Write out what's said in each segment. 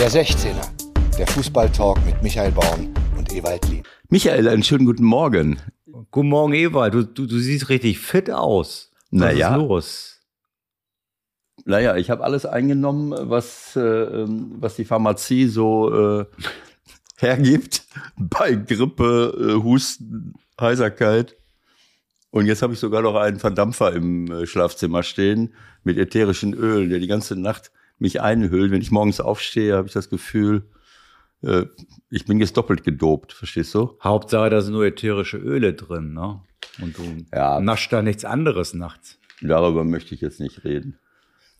Der 16er, der Fußballtalk mit Michael Baum und Ewald Lien. Michael, einen schönen guten Morgen. Guten Morgen, Ewald. Du, du, du siehst richtig fit aus. Was Naja. ist los? Naja, ich habe alles eingenommen, was, äh, ähm, was die Pharmazie so äh, hergibt bei Grippe, äh, Husten, Heiserkeit. Und jetzt habe ich sogar noch einen Verdampfer im äh, Schlafzimmer stehen mit ätherischen Ölen, der die ganze Nacht mich einhüllt. Wenn ich morgens aufstehe, habe ich das Gefühl, äh, ich bin jetzt doppelt gedopt, verstehst du? Hauptsache, da sind nur ätherische Öle drin, ne? Und du Ja. naschst da nichts anderes nachts. Darüber möchte ich jetzt nicht reden.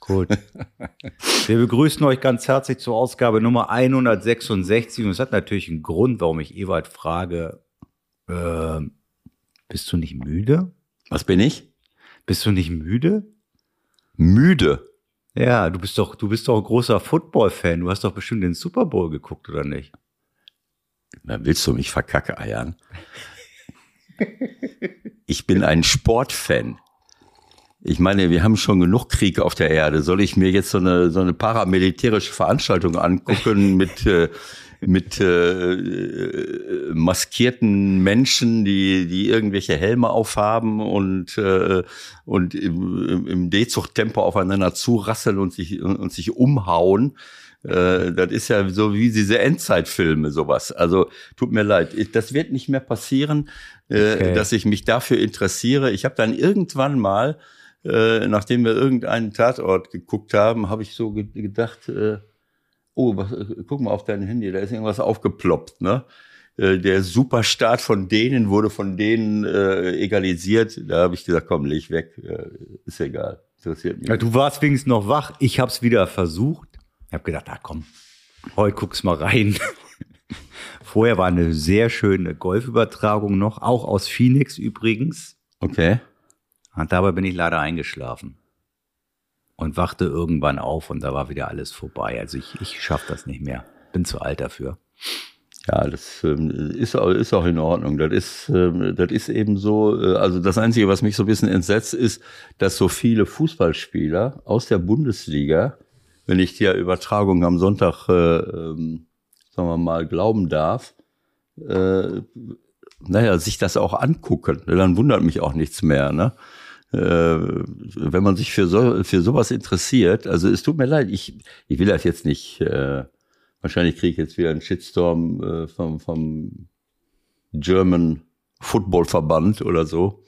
Gut. Wir begrüßen euch ganz herzlich zur Ausgabe Nummer 166. Und es hat natürlich einen Grund, warum ich Ewald frage, äh, bist du nicht müde? Was bin ich? Bist du nicht müde? Müde. Ja, du bist doch, du bist doch ein großer Football-Fan. Du hast doch bestimmt den Super Bowl geguckt, oder nicht? Na, willst du mich verkacke eiern? Ich bin ein Sportfan. Ich meine, wir haben schon genug Krieg auf der Erde. Soll ich mir jetzt so eine, so eine paramilitärische Veranstaltung angucken mit, äh, mit äh, äh, maskierten Menschen, die, die irgendwelche Helme aufhaben und, äh, und im, im- D-Zucht-Tempo aufeinander zurasseln und sich, und, sich umhauen? Äh, das ist ja so wie diese Endzeitfilme, sowas. Also tut mir leid, das wird nicht mehr passieren, äh, Okay. dass ich mich dafür interessiere. Ich habe dann irgendwann mal, äh, nachdem wir irgendeinen Tatort geguckt haben, habe ich so ge gedacht, äh, oh, was, äh, guck mal auf dein Handy, da ist irgendwas aufgeploppt, ne? Äh, Der Superstaat von denen wurde von denen äh, egalisiert. Da habe ich gesagt, komm, leg weg, äh, ist egal, interessiert mich. Ja, du warst wenigstens noch wach. Ich habe es wieder versucht. Ich habe gedacht, na komm, heute guck's mal rein. Vorher war eine sehr schöne Golfübertragung noch, auch aus Phoenix übrigens. Okay. Und dabei bin ich leider eingeschlafen und wachte irgendwann auf und da war wieder alles vorbei. Also ich, ich schaffe das nicht mehr. Bin zu alt dafür. Ja, das ähm, ist, auch- ist auch in Ordnung. Das ist, ähm, das ist eben so, äh, also das Einzige, was mich so ein bisschen entsetzt, ist, dass so viele Fußballspieler aus der Bundesliga, wenn ich der Übertragung am Sonntag, äh, ähm, sagen wir mal, glauben darf, äh, naja, sich das auch angucken. Dann wundert mich auch nichts mehr. Ne? Äh, wenn man sich für, so, für sowas interessiert, also es tut mir leid, ich, ich will das jetzt nicht, äh, wahrscheinlich kriege ich jetzt wieder einen Shitstorm äh, vom, vom German Football Verband oder so.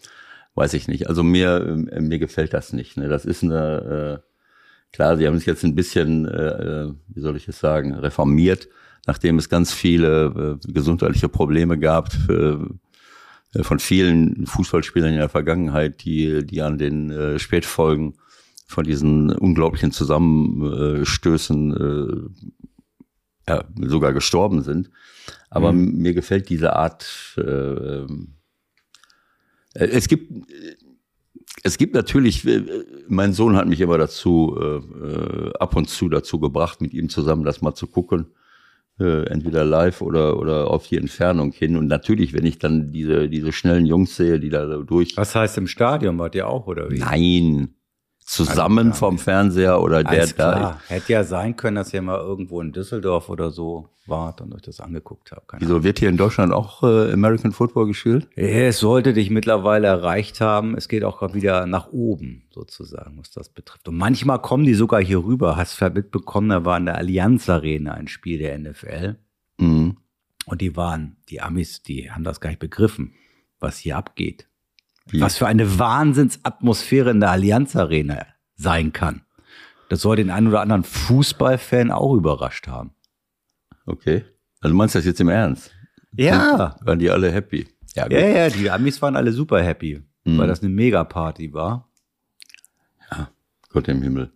Weiß ich nicht. Also mir, äh, mir gefällt das nicht. Ne? Das ist eine, äh, klar, sie haben sich jetzt ein bisschen, äh, äh, wie soll ich es sagen, reformiert, nachdem es ganz viele äh, gesundheitliche Probleme gab äh, von vielen Fußballspielern in der Vergangenheit, die, die an den äh, Spätfolgen von diesen unglaublichen Zusammenstößen äh, ja, sogar gestorben sind. Aber mir gefällt diese Art. Äh, äh, es gibt es gibt natürlich, äh, mein Sohn hat mich immer dazu, äh, äh, ab und zu dazu gebracht, mit ihm zusammen das mal zu gucken. Äh, entweder live oder, oder auf die Entfernung hin. Und natürlich, wenn ich dann diese, diese schnellen Jungs sehe, die da so durch. Was heißt im Stadion? Wart ihr auch oder wie? Nein. Zusammen klar. vom Fernseher oder der da. Hätte ja sein können, dass ihr mal irgendwo in Düsseldorf oder so wart und euch das angeguckt habt. Keine Wieso wird hier in Deutschland auch äh, American Football gespielt? Es sollte dich mittlerweile erreicht haben. Es geht auch gerade wieder nach oben, sozusagen, was das betrifft. Und manchmal kommen die sogar hier rüber. Hast du mitbekommen, da war in der Allianz Arena ein Spiel der NFL. Mhm. Und die waren, die Amis, die haben das gar nicht begriffen, was hier abgeht. Wie? Was für eine Wahnsinnsatmosphäre in der Allianz Arena sein kann. Das soll den einen oder anderen Fußballfan auch überrascht haben. Okay. Also du meinst das jetzt im Ernst? Ja. Waren die alle happy? Ja, gut. Ja, ja, die Amis waren alle super happy, Mhm. weil das eine Megaparty war. Gott im Himmel.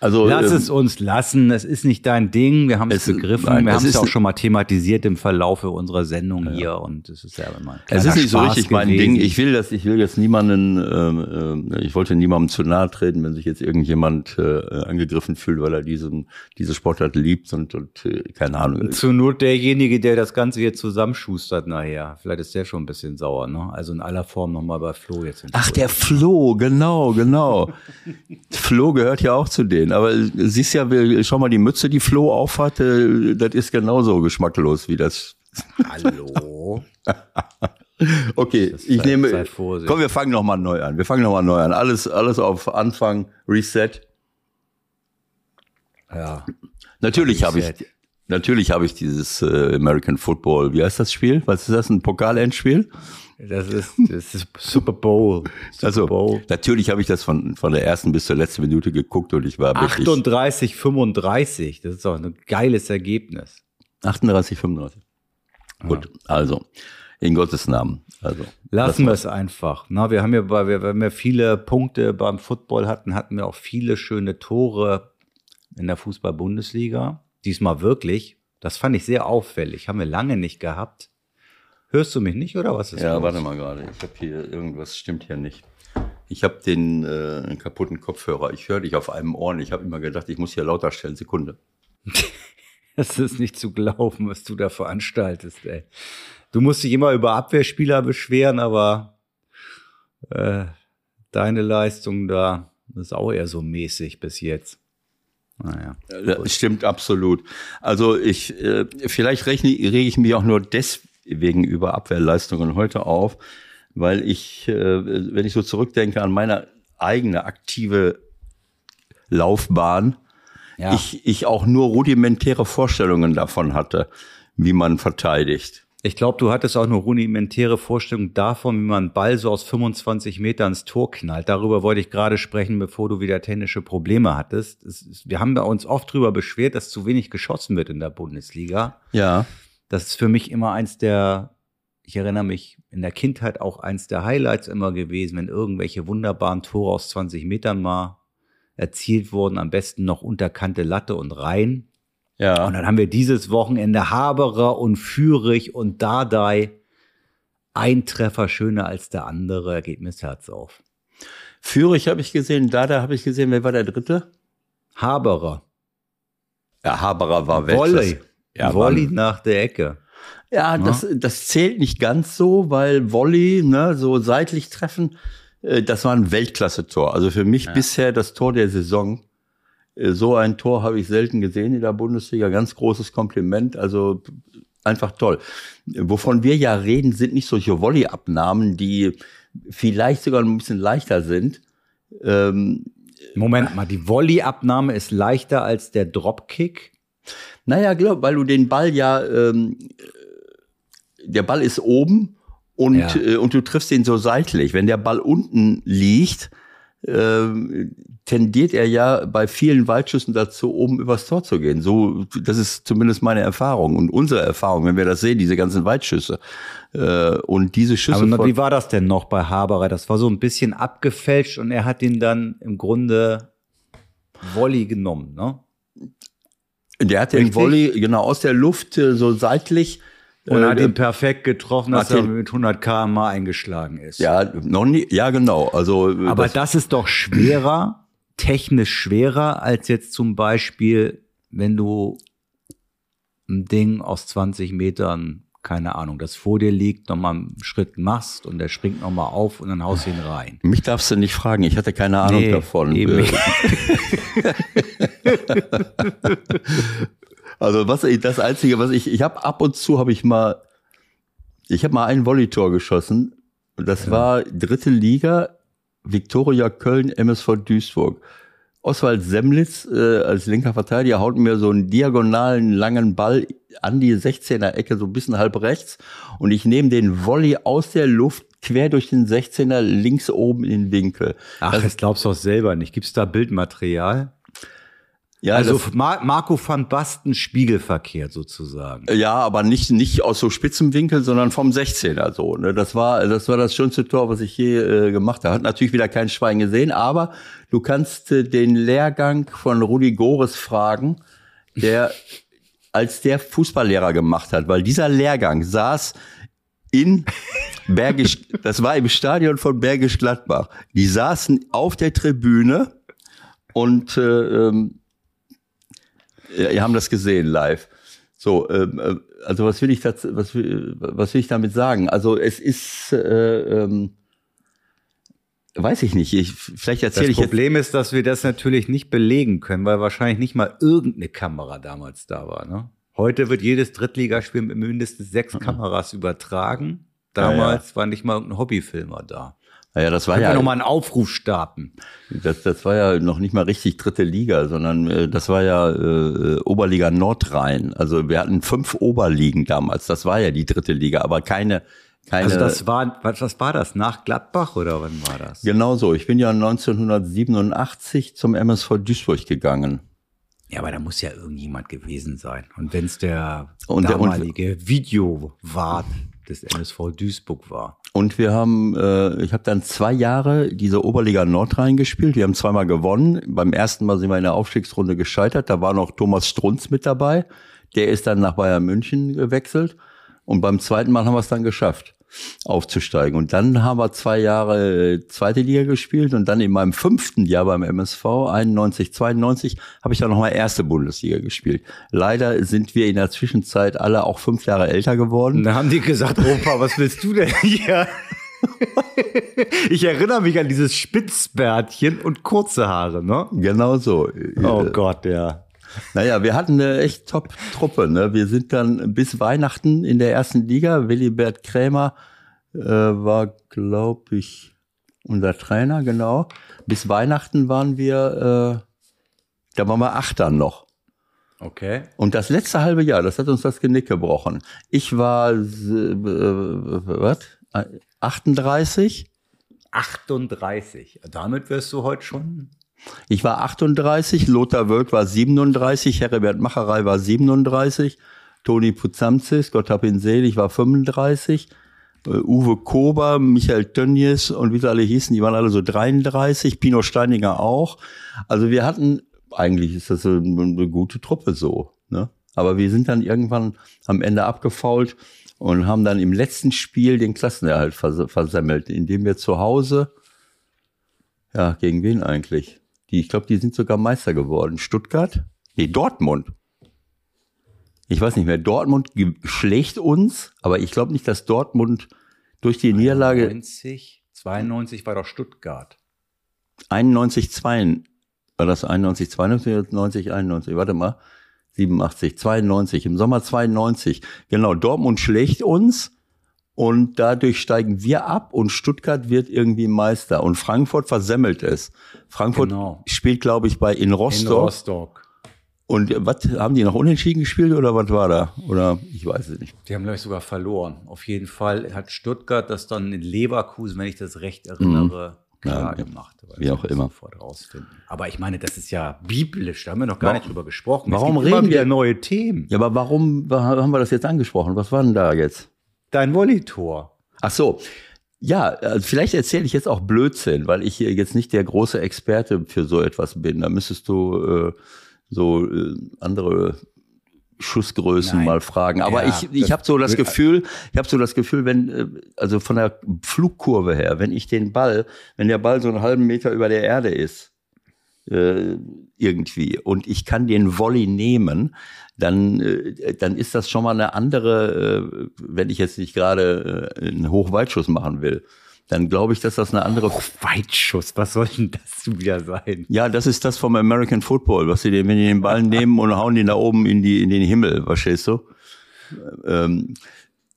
Also Lass ähm, es uns lassen. Es ist nicht dein Ding. Wir haben es begriffen. nein, wir haben es ja auch schon mal thematisiert im Verlaufe unserer Sendung hier. Und es ist ja immer ein Es ist nicht so Spaß richtig mein gewesen. Ding. Ich will das, ich will jetzt niemanden, ähm, ähm, ich wollte niemandem zu nahe treten, wenn sich jetzt irgendjemand äh, angegriffen fühlt, weil er diesen, diese Sportart liebt und, und äh, keine Ahnung. Zur Not derjenige, der das Ganze hier zusammenschustert nachher. Vielleicht ist der schon ein bisschen sauer, ne? Also in aller Form nochmal bei Flo jetzt. Ach, der Flo, genau, genau. Flo Flo gehört ja auch zu denen. Aber siehst ja, schau mal, die Mütze, die Flo aufhatte, das ist genauso geschmacklos wie das. Hallo. okay, ich nehme. Komm, wir fangen nochmal neu an. Wir fangen nochmal neu an. Alles, alles auf Anfang, Reset. Ja. Natürlich habe ich, natürlich habe ich dieses äh, American Football. Wie heißt das Spiel? Was ist das? Ein Pokalendspiel? Das ist, das ist Super Bowl. Super also, Bowl. natürlich habe ich das von, von der ersten bis zur letzten Minute geguckt und ich war 38, 35. Das ist doch ein geiles Ergebnis. 38, 35. Ja. Gut, also, in Gottes Namen. Also, Lassen wir es einfach. Na, wir haben ja, bei, wir, wenn wir viele Punkte beim Football hatten, hatten wir auch viele schöne Tore in der Fußball-Bundesliga. Diesmal wirklich. Das fand ich sehr auffällig. Haben wir lange nicht gehabt. Hörst du mich nicht oder was ist Ja, los? warte mal gerade. Ich habe hier irgendwas stimmt hier nicht. Ich habe den äh, kaputten Kopfhörer. Ich höre dich auf einem Ohr. Ich habe immer gedacht, ich muss hier lauter stellen. Sekunde. das ist nicht zu glauben, was du da veranstaltest, ey. Du musst dich immer über Abwehrspieler beschweren, aber äh, deine Leistung da ist auch eher so mäßig bis jetzt. Naja. Das stimmt absolut. Also ich, äh, vielleicht rechne, rege ich mich auch nur deswegen wegen über Abwehrleistungen heute auf, weil ich, äh, wenn ich so zurückdenke an meine eigene aktive Laufbahn, ja. ich, ich auch nur rudimentäre Vorstellungen davon hatte, wie man verteidigt. Ich glaube, du hattest auch nur rudimentäre Vorstellungen davon, wie man einen Ball so aus 25 Metern ins Tor knallt. Darüber wollte ich gerade sprechen, bevor du wieder technische Probleme hattest. Ist, wir haben uns oft darüber beschwert, dass zu wenig geschossen wird in der Bundesliga. Ja. Das ist für mich immer eins der, ich erinnere mich in der Kindheit auch eins der Highlights immer gewesen, wenn irgendwelche wunderbaren Tore aus 20 Metern mal erzielt wurden, am besten noch unterkante Latte und rein. Ja. Und dann haben wir dieses Wochenende Haberer und Fürich und Dardai. Ein Treffer schöner als der andere, geht mir das Herz auf. Fürich habe ich gesehen, Dardai habe ich gesehen. Wer war der dritte? Haberer. Ja, Haberer war weg. Volley. Ja, Volley nach der Ecke. Ja, ne? das, das zählt nicht ganz so, weil Volley, ne, so seitlich treffen, äh, das war ein Weltklasse-Tor. Also für mich ja. bisher das Tor der Saison. Äh, so ein Tor habe ich selten gesehen in der Bundesliga. Ganz großes Kompliment. Also einfach toll. Wovon wir ja reden, sind nicht solche Volley-Abnahmen, die vielleicht sogar ein bisschen leichter sind. Ähm, Moment mal, die Volley-Abnahme ist leichter als der Dropkick? Naja, glaub, weil du den Ball ja, ähm, der Ball ist oben und, ja. äh, und du triffst ihn so seitlich. Wenn der Ball unten liegt, äh, tendiert er ja bei vielen Waldschüssen dazu, oben übers Tor zu gehen. So, das ist zumindest meine Erfahrung und unsere Erfahrung, wenn wir das sehen, diese ganzen Waldschüsse. Äh, und diese Schüsse. Aber wie war das denn noch bei Haberer? Das war so ein bisschen abgefälscht und er hat ihn dann im Grunde Volley genommen, ne? Der hat den Volley genau aus der Luft äh, so seitlich und äh, hat ihn perfekt getroffen, dass er mit 100 km eingeschlagen ist. Ja, noch nie, ja genau. Also äh, aber das, das ist doch schwerer, technisch schwerer als jetzt zum Beispiel, wenn du ein Ding aus 20 Metern keine Ahnung, das vor dir liegt, nochmal einen Schritt machst und der springt nochmal auf und dann haust du ihn rein. Mich darfst du nicht fragen, ich hatte keine Ahnung nee, davon. Also was ich, das Einzige, was ich, ich habe ab und zu habe ich mal, ich habe mal ein Volleytor geschossen und das ja. war dritte Liga, Viktoria Köln, MSV Duisburg. Oswald Semlitz äh, als linker Verteidiger haut mir so einen diagonalen langen Ball an die 16er Ecke, so ein bisschen halb rechts. Und ich nehme den Volley aus der Luft quer durch den 16er links oben in den Winkel. Ach, das, das glaubst du auch selber nicht. Gibt's da Bildmaterial? Ja, also Mar Marco van Basten spiegelverkehrt sozusagen. Ja, aber nicht nicht aus so spitzem Winkel, sondern vom 16er so. Ne? Das war das war das schönste Tor, was ich je äh, gemacht habe. Hat natürlich wieder kein Schwein gesehen, aber du kannst äh, den Lehrgang von Rudi Gores fragen, der als der Fußballlehrer gemacht hat, weil dieser Lehrgang saß in Bergisch, das war im Stadion von Bergisch Gladbach. Die saßen auf der Tribüne und äh, ähm, wir haben das gesehen live. So, ähm, äh, also was will ich das, was will, was will ich damit sagen? Also es ist, äh, ähm, weiß ich nicht. Ich, vielleicht erzähle Das ich jetzt. Problem ist, dass wir das natürlich nicht belegen können, weil wahrscheinlich nicht mal irgendeine Kamera damals da war. Ne? Heute wird jedes Drittligaspiel mit mindestens sechs Kameras übertragen. Damals war nicht mal irgendein Hobbyfilmer da. Naja, das war Können wir ja, nochmal einen Aufruf starten? das, das war ja noch nicht mal richtig dritte Liga, sondern äh, das war ja äh, Oberliga Nordrhein. Also wir hatten fünf Oberligen damals. Das war ja die dritte Liga, aber keine, keine. Also das war, was, was war das? Nach Gladbach oder wann war das? Genau so. Ich bin ja 1987 zum MSV Duisburg gegangen. Ja, aber da muss ja irgendjemand gewesen sein. Und wenn es der Und der- und- damalige Videowart des MSV Duisburg war. Und wir haben, äh, ich habe dann zwei Jahre diese Oberliga Nordrhein gespielt. Wir haben zweimal gewonnen. Beim ersten Mal sind wir in der Aufstiegsrunde gescheitert. Da war noch Thomas Strunz mit dabei. Der ist dann nach Bayern München gewechselt. Und beim zweiten Mal haben wir es dann geschafft, aufzusteigen. Und dann haben wir zwei Jahre äh, zweite Liga gespielt. Und dann in meinem fünften Jahr beim MSV, 91, 92, habe ich dann nochmal erste Bundesliga gespielt. Leider sind wir in der Zwischenzeit alle auch fünf Jahre älter geworden. Und da haben die gesagt, Opa, was willst du denn hier? ich erinnere mich an dieses Spitzbärtchen und kurze Haare, ne? Genau so. Oh Gott, ja. Naja, wir hatten eine echt Top-Truppe. Ne? Wir sind dann bis Weihnachten in der ersten Liga. Willibert Krämer äh, war, glaube ich, unser Trainer, genau. Bis Weihnachten waren wir, äh, da waren wir Achter noch. Okay. Und das letzte halbe Jahr, das hat uns das Genick gebrochen. Ich war, äh, was? 38? 38. Damit wirst du heute schon. Ich war 38, Lothar Wölk war 37, Herbert Macherei war 37, Toni Puzamzis, Gott hab ihn selig, war 35, äh, Uwe Kober, Michael Tönnies und wie sie alle hießen, die waren alle so 33, Pino Steininger auch. Also wir hatten, eigentlich ist das eine, gute Truppe so, ne? Aber wir sind dann irgendwann am Ende abgefault und haben dann im letzten Spiel den Klassenerhalt vers versemmelt, indem wir zu Hause ja, gegen wen eigentlich? Die, ich glaube, die sind sogar Meister geworden. Stuttgart? Nee, Dortmund. Ich weiß nicht mehr. Dortmund schlägt uns, aber ich glaube nicht, dass Dortmund durch die Niederlage 90, 92 war doch Stuttgart. 91, 2, war das 91, 92 oder 90, 91? Warte mal. 87, 92, im Sommer 92. Genau, Dortmund schlägt uns und dadurch steigen wir ab und Stuttgart wird irgendwie Meister und Frankfurt versemmelt es. Frankfurt Genau. spielt, glaube ich, bei in In Rostock. Rostock. Und was haben die noch unentschieden gespielt oder was war da? Oder ich weiß es nicht. Die haben, glaube ich, sogar verloren. Auf jeden Fall hat Stuttgart das dann in Leverkusen, wenn ich das recht erinnere, klar Mhm. Ja, gemacht. Wie auch immer. Sofort rausfinden. Aber ich meine, das ist ja biblisch. Da haben wir noch gar Warum- nicht drüber gesprochen. warum reden wir- neue Themen? Ja, aber warum wa- haben wir das jetzt angesprochen? Was war denn da jetzt? Dein Monitor. Ach so. Ja, äh, vielleicht erzähle ich jetzt auch Blödsinn, weil ich hier jetzt nicht der große Experte für so etwas bin. Da müsstest du äh, so äh, andere Schussgrößen Nein. mal fragen. Aber Ja, ich, ich habe so das Gefühl, ich habe so das Gefühl, wenn äh, also von der Flugkurve her, wenn ich den Ball, wenn der Ball so einen halben Meter über der Erde ist, äh, irgendwie und ich kann den Volley nehmen, dann, äh, dann ist das schon mal eine andere, äh, wenn ich jetzt nicht gerade äh, einen Hochweitschuss machen will, dann glaube ich, dass das eine andere. Weitschuss, was soll denn das wieder sein? Ja, das ist das vom American Football, was sie den, wenn die den Ball nehmen und hauen den da oben in die in den Himmel, verstehst du? Ähm,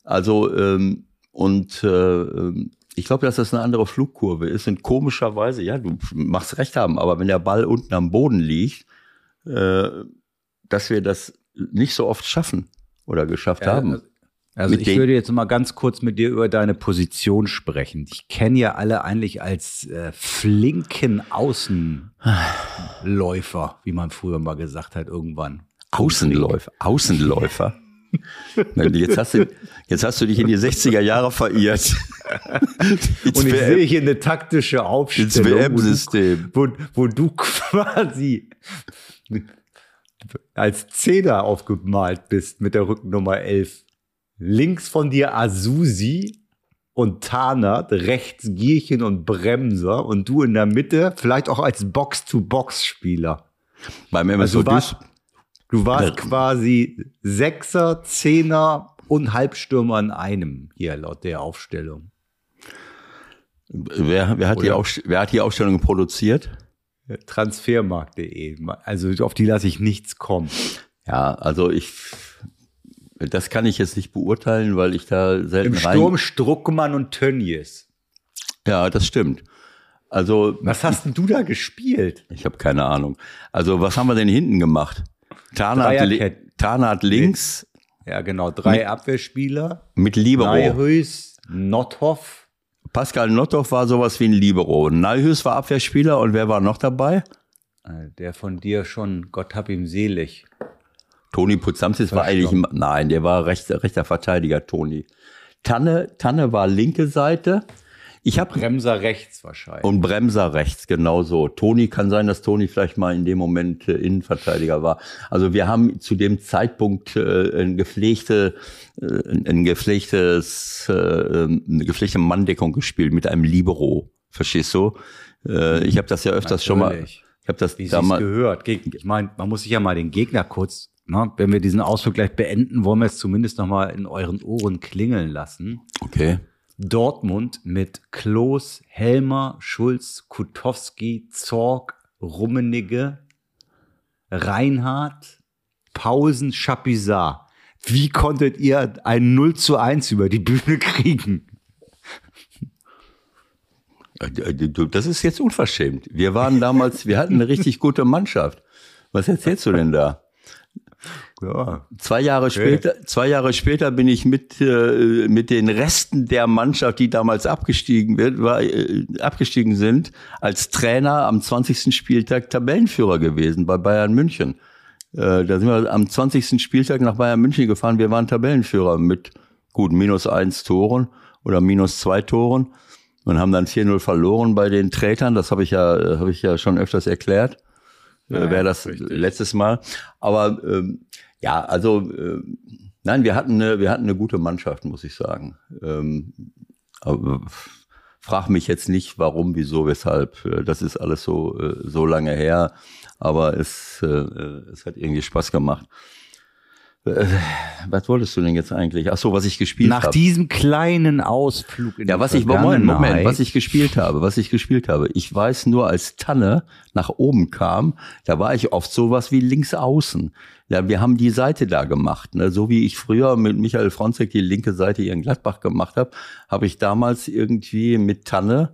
also ähm, und äh, ähm, ich glaube, dass das eine andere Flugkurve ist. Und komischerweise, ja, du machst recht haben, aber wenn der Ball unten am Boden liegt, äh, dass wir das nicht so oft schaffen oder geschafft haben. Also Mit ich würde jetzt mal ganz kurz mit dir über deine Position sprechen. Ich kenne ja alle eigentlich als äh, flinken Außenläufer, wie man früher mal gesagt hat, irgendwann. Außenläufer, Außenläufer. Jetzt, hast du, jetzt hast du dich in die 60er Jahre verirrt. Ins Und ich WM sehe hier eine taktische ins Aufstellung, WM-System. wo, du- wo, du quasi als Zehner aufgemalt bist mit der Rückennummer 11. Links von dir Azusi und Tarnert, rechts Gierchen und Bremser und du in der Mitte, vielleicht auch als Box-to-Box-Spieler. Beim Also MSV du, warst Ja. quasi Sechser, Zehner und Halbstürmer in einem, hier laut der Aufstellung. Wer, wer, hat, die wer hat die Ausstellung produziert? Transfermarkt.de. Also auf die lasse ich nichts kommen. Ja, also ich, das kann ich jetzt nicht beurteilen, weil ich da selten Im rein. Sturm Struckmann und Tönnies. Ja, das stimmt. Also Was hast denn du da gespielt? Ich habe keine Ahnung. Also was haben wir denn hinten gemacht? Tarnat, li. Tarnat links Ja, genau. Drei Abwehrspieler. mit Libero. Neihüs, Nothoff. Pascal Nottoff war sowas wie ein Libero. Neihus war Abwehrspieler und wer war noch dabei? äh, Der von dir schon, Gott hab ihm selig. Toni Putzamsis war eigentlich, nein, der war rechter, rechter Verteidiger, Toni. Tanne, Tanne war linke Seite. Ich habe Bremser rechts wahrscheinlich. und Bremser rechts, genau so. Toni kann sein, dass Toni vielleicht mal in dem Moment äh, Innenverteidiger war. Also wir haben zu dem Zeitpunkt äh, ein gepflegte, äh, ein gepflegtes, äh, eine gepflegte Manndeckung gespielt mit einem Libero. Verstehst du? Äh, ich habe das ja öfters schon mal. Natürlich. Ich habe das Wie damals. gehört. Ich meine, man muss sich ja mal den Gegner kurz, ne, wenn wir diesen Ausflug gleich beenden, wollen wir es zumindest noch mal in euren Ohren klingeln lassen. Okay. Dortmund mit Klos, Helmer, Schulz, Kutowski, Zorg, Rummenigge, Reinhardt, Pausen, Chapuisat. Wie konntet ihr ein 0 zu 1 über die Bühne kriegen? Äh, du, Das ist jetzt unverschämt. Wir waren damals, wir hatten eine richtig gute Mannschaft. Was erzählst du denn da? Ja, Zwei Jahre später, zwei Jahre später bin ich mit äh, mit den Resten der Mannschaft, die damals abgestiegen wird, war, äh, abgestiegen sind, als Trainer am 20. Spieltag Tabellenführer gewesen bei Bayern München. Äh, da sind wir am 20. Spieltag nach Bayern München gefahren. Wir waren Tabellenführer mit gut minus eins Toren oder minus zwei Toren und haben dann 4-0 verloren bei den Trätern. Das habe ich ja, äh, habe ich ja schon öfters erklärt. Äh, Wäre das letztes Mal. Aber ähm, ja, also äh, nein, wir hatten eine, wir hatten eine gute Mannschaft, muss ich sagen. Ähm, aber frag mich jetzt nicht, warum, wieso, weshalb. Äh, Das ist alles so äh, so lange her, aber es äh, es hat irgendwie Spaß gemacht. Äh, Was wolltest du denn jetzt eigentlich? Ach so, was ich gespielt Nach habe. diesem kleinen Ausflug in Ja, was ich, Moment, Moment, was ich gespielt habe, was ich gespielt habe. Ich weiß nur, als Tanne nach oben kam, da war ich oft sowas wie links außen. Ja, wir haben die Seite da gemacht, ne? so wie ich früher mit Michael Fronzek die linke Seite hier in Gladbach gemacht habe, habe ich damals irgendwie mit Tanne,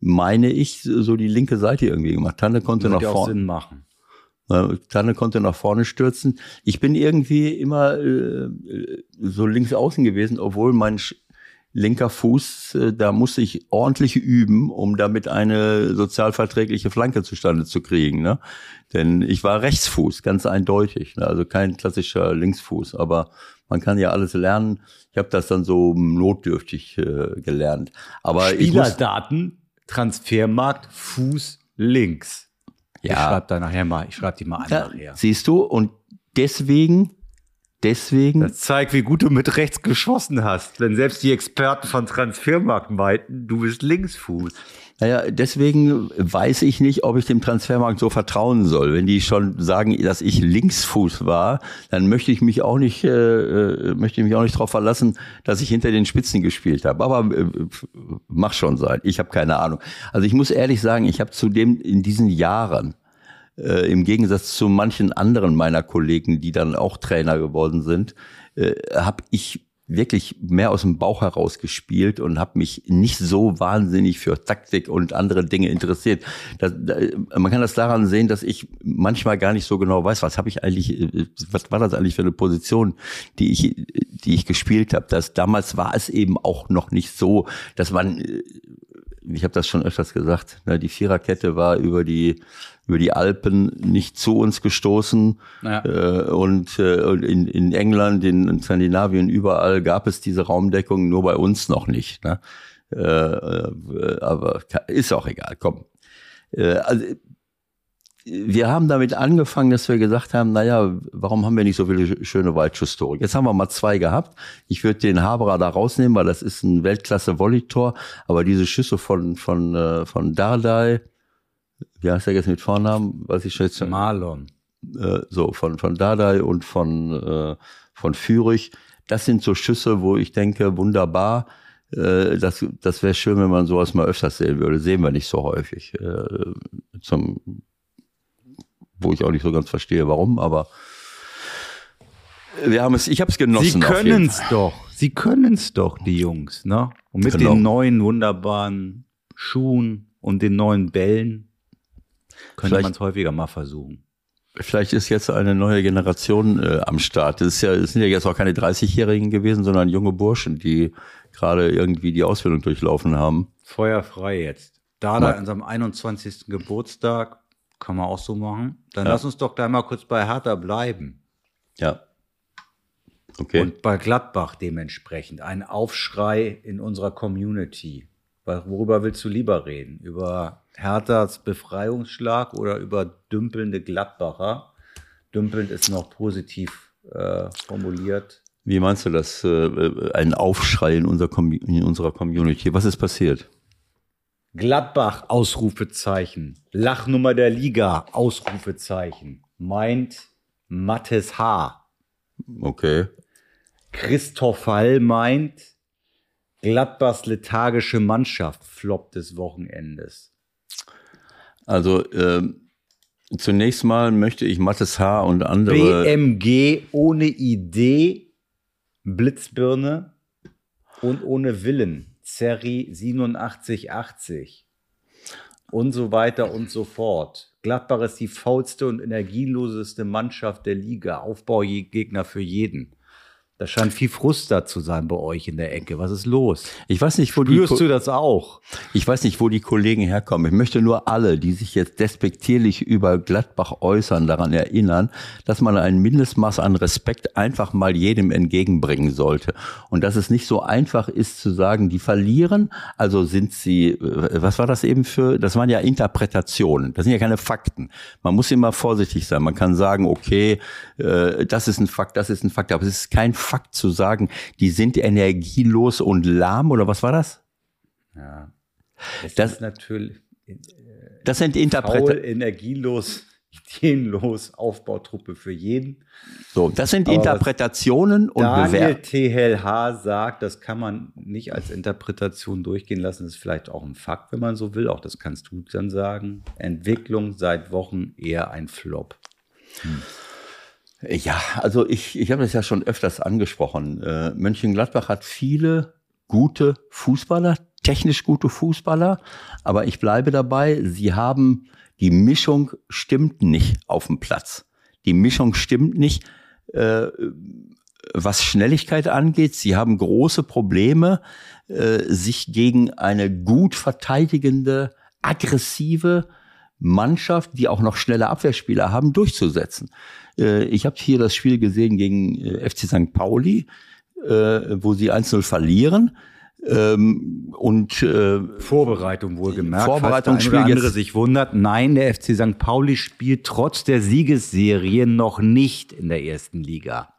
meine ich, so die linke Seite irgendwie gemacht. Tanne konnte nach vorne. Sinn machen. Tanne konnte nach vorne stürzen. Ich bin irgendwie immer äh, so links außen gewesen, obwohl mein sch- linker Fuß, äh, da musste ich ordentlich üben, um damit eine sozialverträgliche Flanke zustande zu kriegen. Ne? Denn ich war Rechtsfuß, ganz eindeutig. Ne? Also kein klassischer Linksfuß. Aber man kann ja alles lernen. Ich habe das dann so notdürftig äh, gelernt. Aber Spielerdaten, Transfermarkt, Fuß links. Ich Ja. schreibe da nachher mal, ich schreibe die mal an ja, nachher. siehst du, und deswegen, deswegen Das zeigt, wie gut du mit rechts geschossen hast. Wenn selbst die Experten von Transfermarkt meinten, du bist Linksfuß. Naja, deswegen weiß ich nicht, ob ich dem Transfermarkt so vertrauen soll. Wenn die schon sagen, dass ich Linksfuß war, dann möchte ich mich auch nicht, äh, äh, möchte ich mich auch nicht darauf verlassen, dass ich hinter den Spitzen gespielt habe. Aber äh, mach schon sein. Ich habe keine Ahnung. Also ich muss ehrlich sagen, ich habe zudem in diesen Jahren äh, im Gegensatz zu manchen anderen meiner Kollegen, die dann auch Trainer geworden sind, äh, habe ich wirklich mehr aus dem Bauch heraus gespielt und habe mich nicht so wahnsinnig für Taktik und andere Dinge interessiert. Das, da, man kann das daran sehen, dass ich manchmal gar nicht so genau weiß, was habe ich eigentlich, äh, was war das eigentlich für eine Position, die ich, die ich gespielt habe. Das damals war es eben auch noch nicht so, dass man äh, ich habe das schon öfters gesagt, ne, die Viererkette war über die über die Alpen nicht zu uns gestoßen Ja. äh, und, äh, in, in England, in, in Skandinavien, überall gab es diese Raumdeckung, nur bei uns noch nicht. Ne? Äh, äh, aber ist auch egal, komm. Äh, also, wir haben damit angefangen, dass wir gesagt haben, naja, warum haben wir nicht so viele schöne Weitschusstore? Jetzt haben wir mal zwei gehabt. Ich würde den Haberer da rausnehmen, weil das ist ein Weltklasse-Volleytor. Aber diese Schüsse von, von, äh, von Dardai, wie heißt der jetzt mit Vornamen? Weiß ich schon jetzt. Marlon. Äh, so, von, von Dardai und von, äh, von Fürich. Das sind so Schüsse, wo ich denke, wunderbar. Äh, das das wäre schön, wenn man sowas mal öfters sehen würde. Sehen wir nicht so häufig. Äh, zum, wo ich auch nicht so ganz verstehe, warum, aber wir haben es, ich habe es genossen. Sie können es doch. Sie können es doch, die Jungs, ne? Und mit Genau. den neuen wunderbaren Schuhen und den neuen Bällen könnte man es häufiger mal versuchen. Vielleicht ist jetzt eine neue Generation äh, am Start. Ist ja, es sind ja jetzt auch keine 30-Jährigen gewesen, sondern junge Burschen, die gerade irgendwie die Ausbildung durchlaufen haben. Feuerfrei jetzt. Da da Ja. an seinem 21. Geburtstag, kann man auch so machen. Dann Ja. lass uns doch gleich mal kurz bei Hertha bleiben. Ja. Okay. Und bei Gladbach dementsprechend. Ein Aufschrei in unserer Community. Weil- Worüber willst du lieber reden? Über Herthas Befreiungsschlag oder über dümpelnde Gladbacher? Dümpelnd ist noch positiv äh, formuliert. Wie meinst du das? Äh, ein Aufschrei in, unserer Commu- in unserer Community. Was ist passiert? Gladbach, Ausrufezeichen. Lachnummer der Liga, Ausrufezeichen. Meint Mattes H. Okay. Christoph Hall meint Gladbachs lethargische Mannschaft, Flop des Wochenendes. Also ähm, zunächst mal möchte ich Mattes H. und andere. BMG ohne Idee, Blitzbirne und ohne Willen. Zerri 8780 und so weiter und so fort. Gladbach ist die faulste und energieloseste Mannschaft der Liga. Aufbaugegner für jeden. Da scheint viel Frust da zu sein bei euch in der Ecke. Was ist los? Ich weiß nicht, wo die. Spürst Ko- du das auch? Ich weiß nicht, wo die Kollegen herkommen. Ich möchte nur alle, die sich jetzt despektierlich über Gladbach äußern, daran erinnern, dass man ein Mindestmaß an Respekt einfach mal jedem entgegenbringen sollte. Und dass es nicht so einfach ist zu sagen, die verlieren, also sind sie, äh, was war das eben für, das waren ja Interpretationen, das sind ja keine Fakten. Man muss immer vorsichtig sein. Man kann sagen, okay, äh, das ist ein Fakt, das ist ein Fakt, aber es ist kein Fakt zu sagen, die sind energielos und lahm oder was war das? Ja. Es Das- ist natürlich Das sind Interpretationen. energielos, ideenlos, Aufbautruppe für jeden. So, das sind Aber Interpretationen und Daniel TLH sagt, das kann man nicht als Interpretation durchgehen lassen. Das ist vielleicht auch ein Fakt, wenn man so will. Auch das kannst du dann sagen. Entwicklung seit Wochen eher ein Flop. Ja, also ich, ich habe das ja schon öfters angesprochen. Äh, Mönchengladbach hat viele gute Fußballer, technisch gute Fußballer, aber ich bleibe dabei, sie haben, die Mischung stimmt nicht auf dem Platz. Die Mischung stimmt nicht, äh, was Schnelligkeit angeht. Sie haben große Probleme, äh, sich gegen eine gut verteidigende, aggressive Mannschaft, die auch noch schnelle Abwehrspieler haben, durchzusetzen. Äh, ich habe hier das Spiel gesehen gegen äh, FC St. Pauli, äh, wo sie 1-0 verlieren. Ähm, und äh, Vorbereitung wohlgemerkt. Vorbereitung falls der andere jetzt- sich wundert. Nein, der FC St. Pauli spielt trotz der Siegesserie noch nicht in der ersten Liga.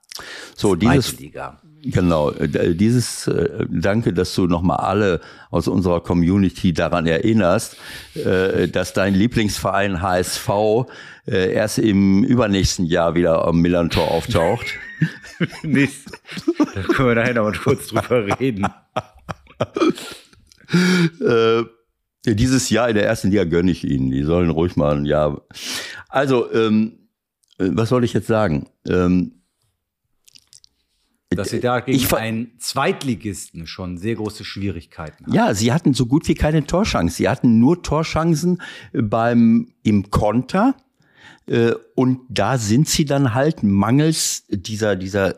so dieses Liga. Genau, äh, dieses äh, danke, dass du nochmal alle aus unserer Community daran erinnerst, äh, dass dein Lieblingsverein HSV äh, erst im übernächsten Jahr wieder am Millantor auftaucht. Nicht. Da können wir nachher noch mal kurz drüber reden. äh, dieses Jahr in der ersten Liga gönne ich ihnen. Die sollen ruhig mal ein Jahr. Also, ähm, äh, was soll ich jetzt sagen? Ähm, Dass sie da gegen Ich einen Zweitligisten schon sehr große Schwierigkeiten haben. Ja, sie hatten so gut wie keine Torchance. Sie hatten nur Torchancen äh, beim im Konter. Äh, Und da sind sie dann halt mangels dieser, dieser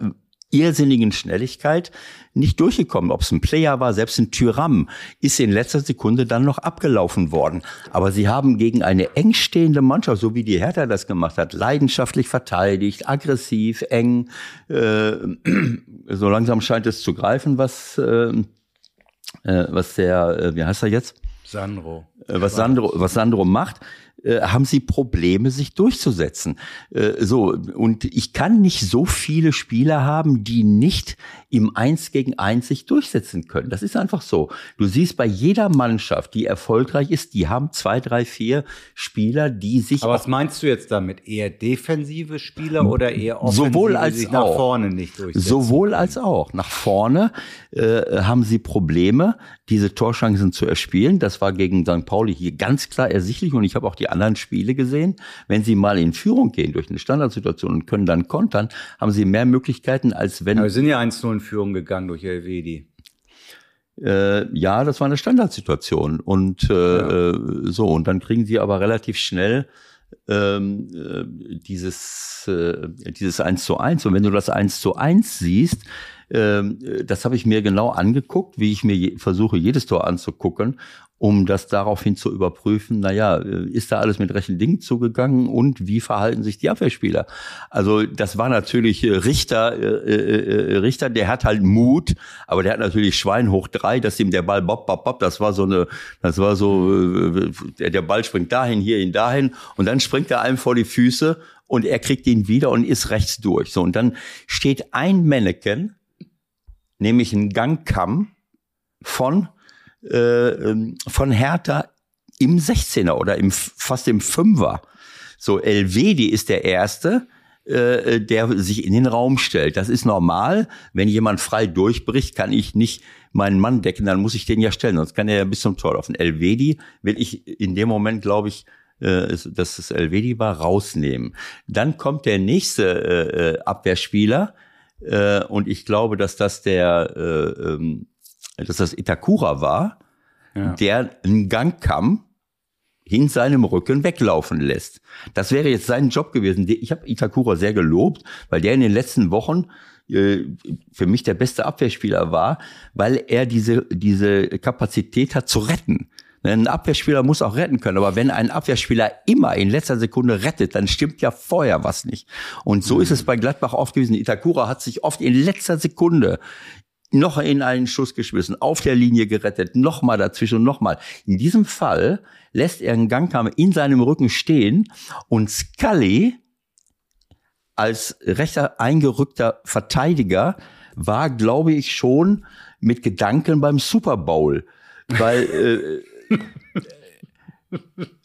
irrsinnigen Schnelligkeit nicht durchgekommen. Ob es ein Player war, selbst ein Tyram, ist in letzter Sekunde dann noch abgelaufen worden. Aber sie haben gegen eine engstehende Mannschaft, so wie die Hertha das gemacht hat, leidenschaftlich verteidigt, aggressiv, eng. Äh, so langsam scheint es zu greifen, was, äh, äh, was der, äh, wie heißt er jetzt? Sandro. Äh, was Sandro, was Sandro macht. Äh, haben sie Probleme, sich durchzusetzen. Äh, so, und ich kann nicht so viele Spieler haben, die nicht im Eins gegen Eins sich durchsetzen können. Das ist einfach so. Du siehst bei jeder Mannschaft, die erfolgreich ist, die haben zwei, drei, vier Spieler, die sich. Aber was meinst du jetzt damit? Eher defensive Spieler oder eher offensive, sowohl als die sich auch. nach vorne nicht durchsetzen? Sowohl als auch. Nach vorne äh, haben sie Probleme, diese Torchancen zu erspielen. Das war gegen St. Pauli hier ganz klar ersichtlich und ich habe auch die anderen Spiele gesehen. Wenn sie mal in Führung gehen durch eine Standardsituation und können dann kontern, haben sie mehr Möglichkeiten, als wenn. Aber wir sind ja 1-0 in Führung gegangen durch Elvedi. Äh, ja, das war eine Standardsituation und äh, ja. Äh, so und dann kriegen sie aber relativ schnell ähm, äh, dieses äh, dieses eins zu eins und wenn du das eins zu eins siehst, ähm, das habe ich mir genau angeguckt, wie ich mir je, versuche jedes Tor anzugucken um das daraufhin zu überprüfen, naja, äh, ist da alles mit rechten Dingen zugegangen und wie verhalten sich die Abwehrspieler? Also das war natürlich äh, Richter, äh, äh, Richter, der hat halt Mut, aber der hat natürlich Schwein hoch drei, dass ihm der Ball bop, bop, bop, das war so eine, das war so, äh, der, Ball springt dahin, hierhin, dahin und dann springt er einem vor die Füße und er kriegt ihn wieder und ist rechts durch. So, und dann steht ein Mannequin, nämlich ein Gangkamm von äh, ähm, von Hertha im 16er oder im, fast im 5er. So, Elvedi ist der Erste, äh, der sich in den Raum stellt. Das ist normal. Wenn jemand frei durchbricht, kann ich nicht meinen Mann decken, dann muss ich den ja stellen, sonst kann er ja bis zum Tor laufen. Elvedi will ich in dem Moment, glaube ich, äh, dass es Elvedi war, rausnehmen. Dann kommt der nächste äh, äh Abwehrspieler äh, und ich glaube, dass das der äh, ähm, dass das Itakura war, ja. der einen Gang kam, hin seinem Rücken weglaufen lässt. Das wäre jetzt sein Job gewesen. Ich habe Itakura sehr gelobt, weil der in den letzten Wochen äh, für mich der beste Abwehrspieler war, weil er diese, diese Kapazität hat zu retten. Ein Abwehrspieler muss auch retten können, aber wenn ein Abwehrspieler immer in letzter Sekunde rettet, dann stimmt ja vorher was nicht. Und so ist es bei Gladbach oft gewesen. Itakura hat sich oft in letzter Sekunde noch in einen Schuss geschmissen, auf der Linie gerettet, nochmal dazwischen und nochmal. In diesem Fall lässt er einen Gangkammer in seinem Rücken stehen und Scully als rechter eingerückter Verteidiger war, glaube ich, schon mit Gedanken beim Super Bowl, weil äh,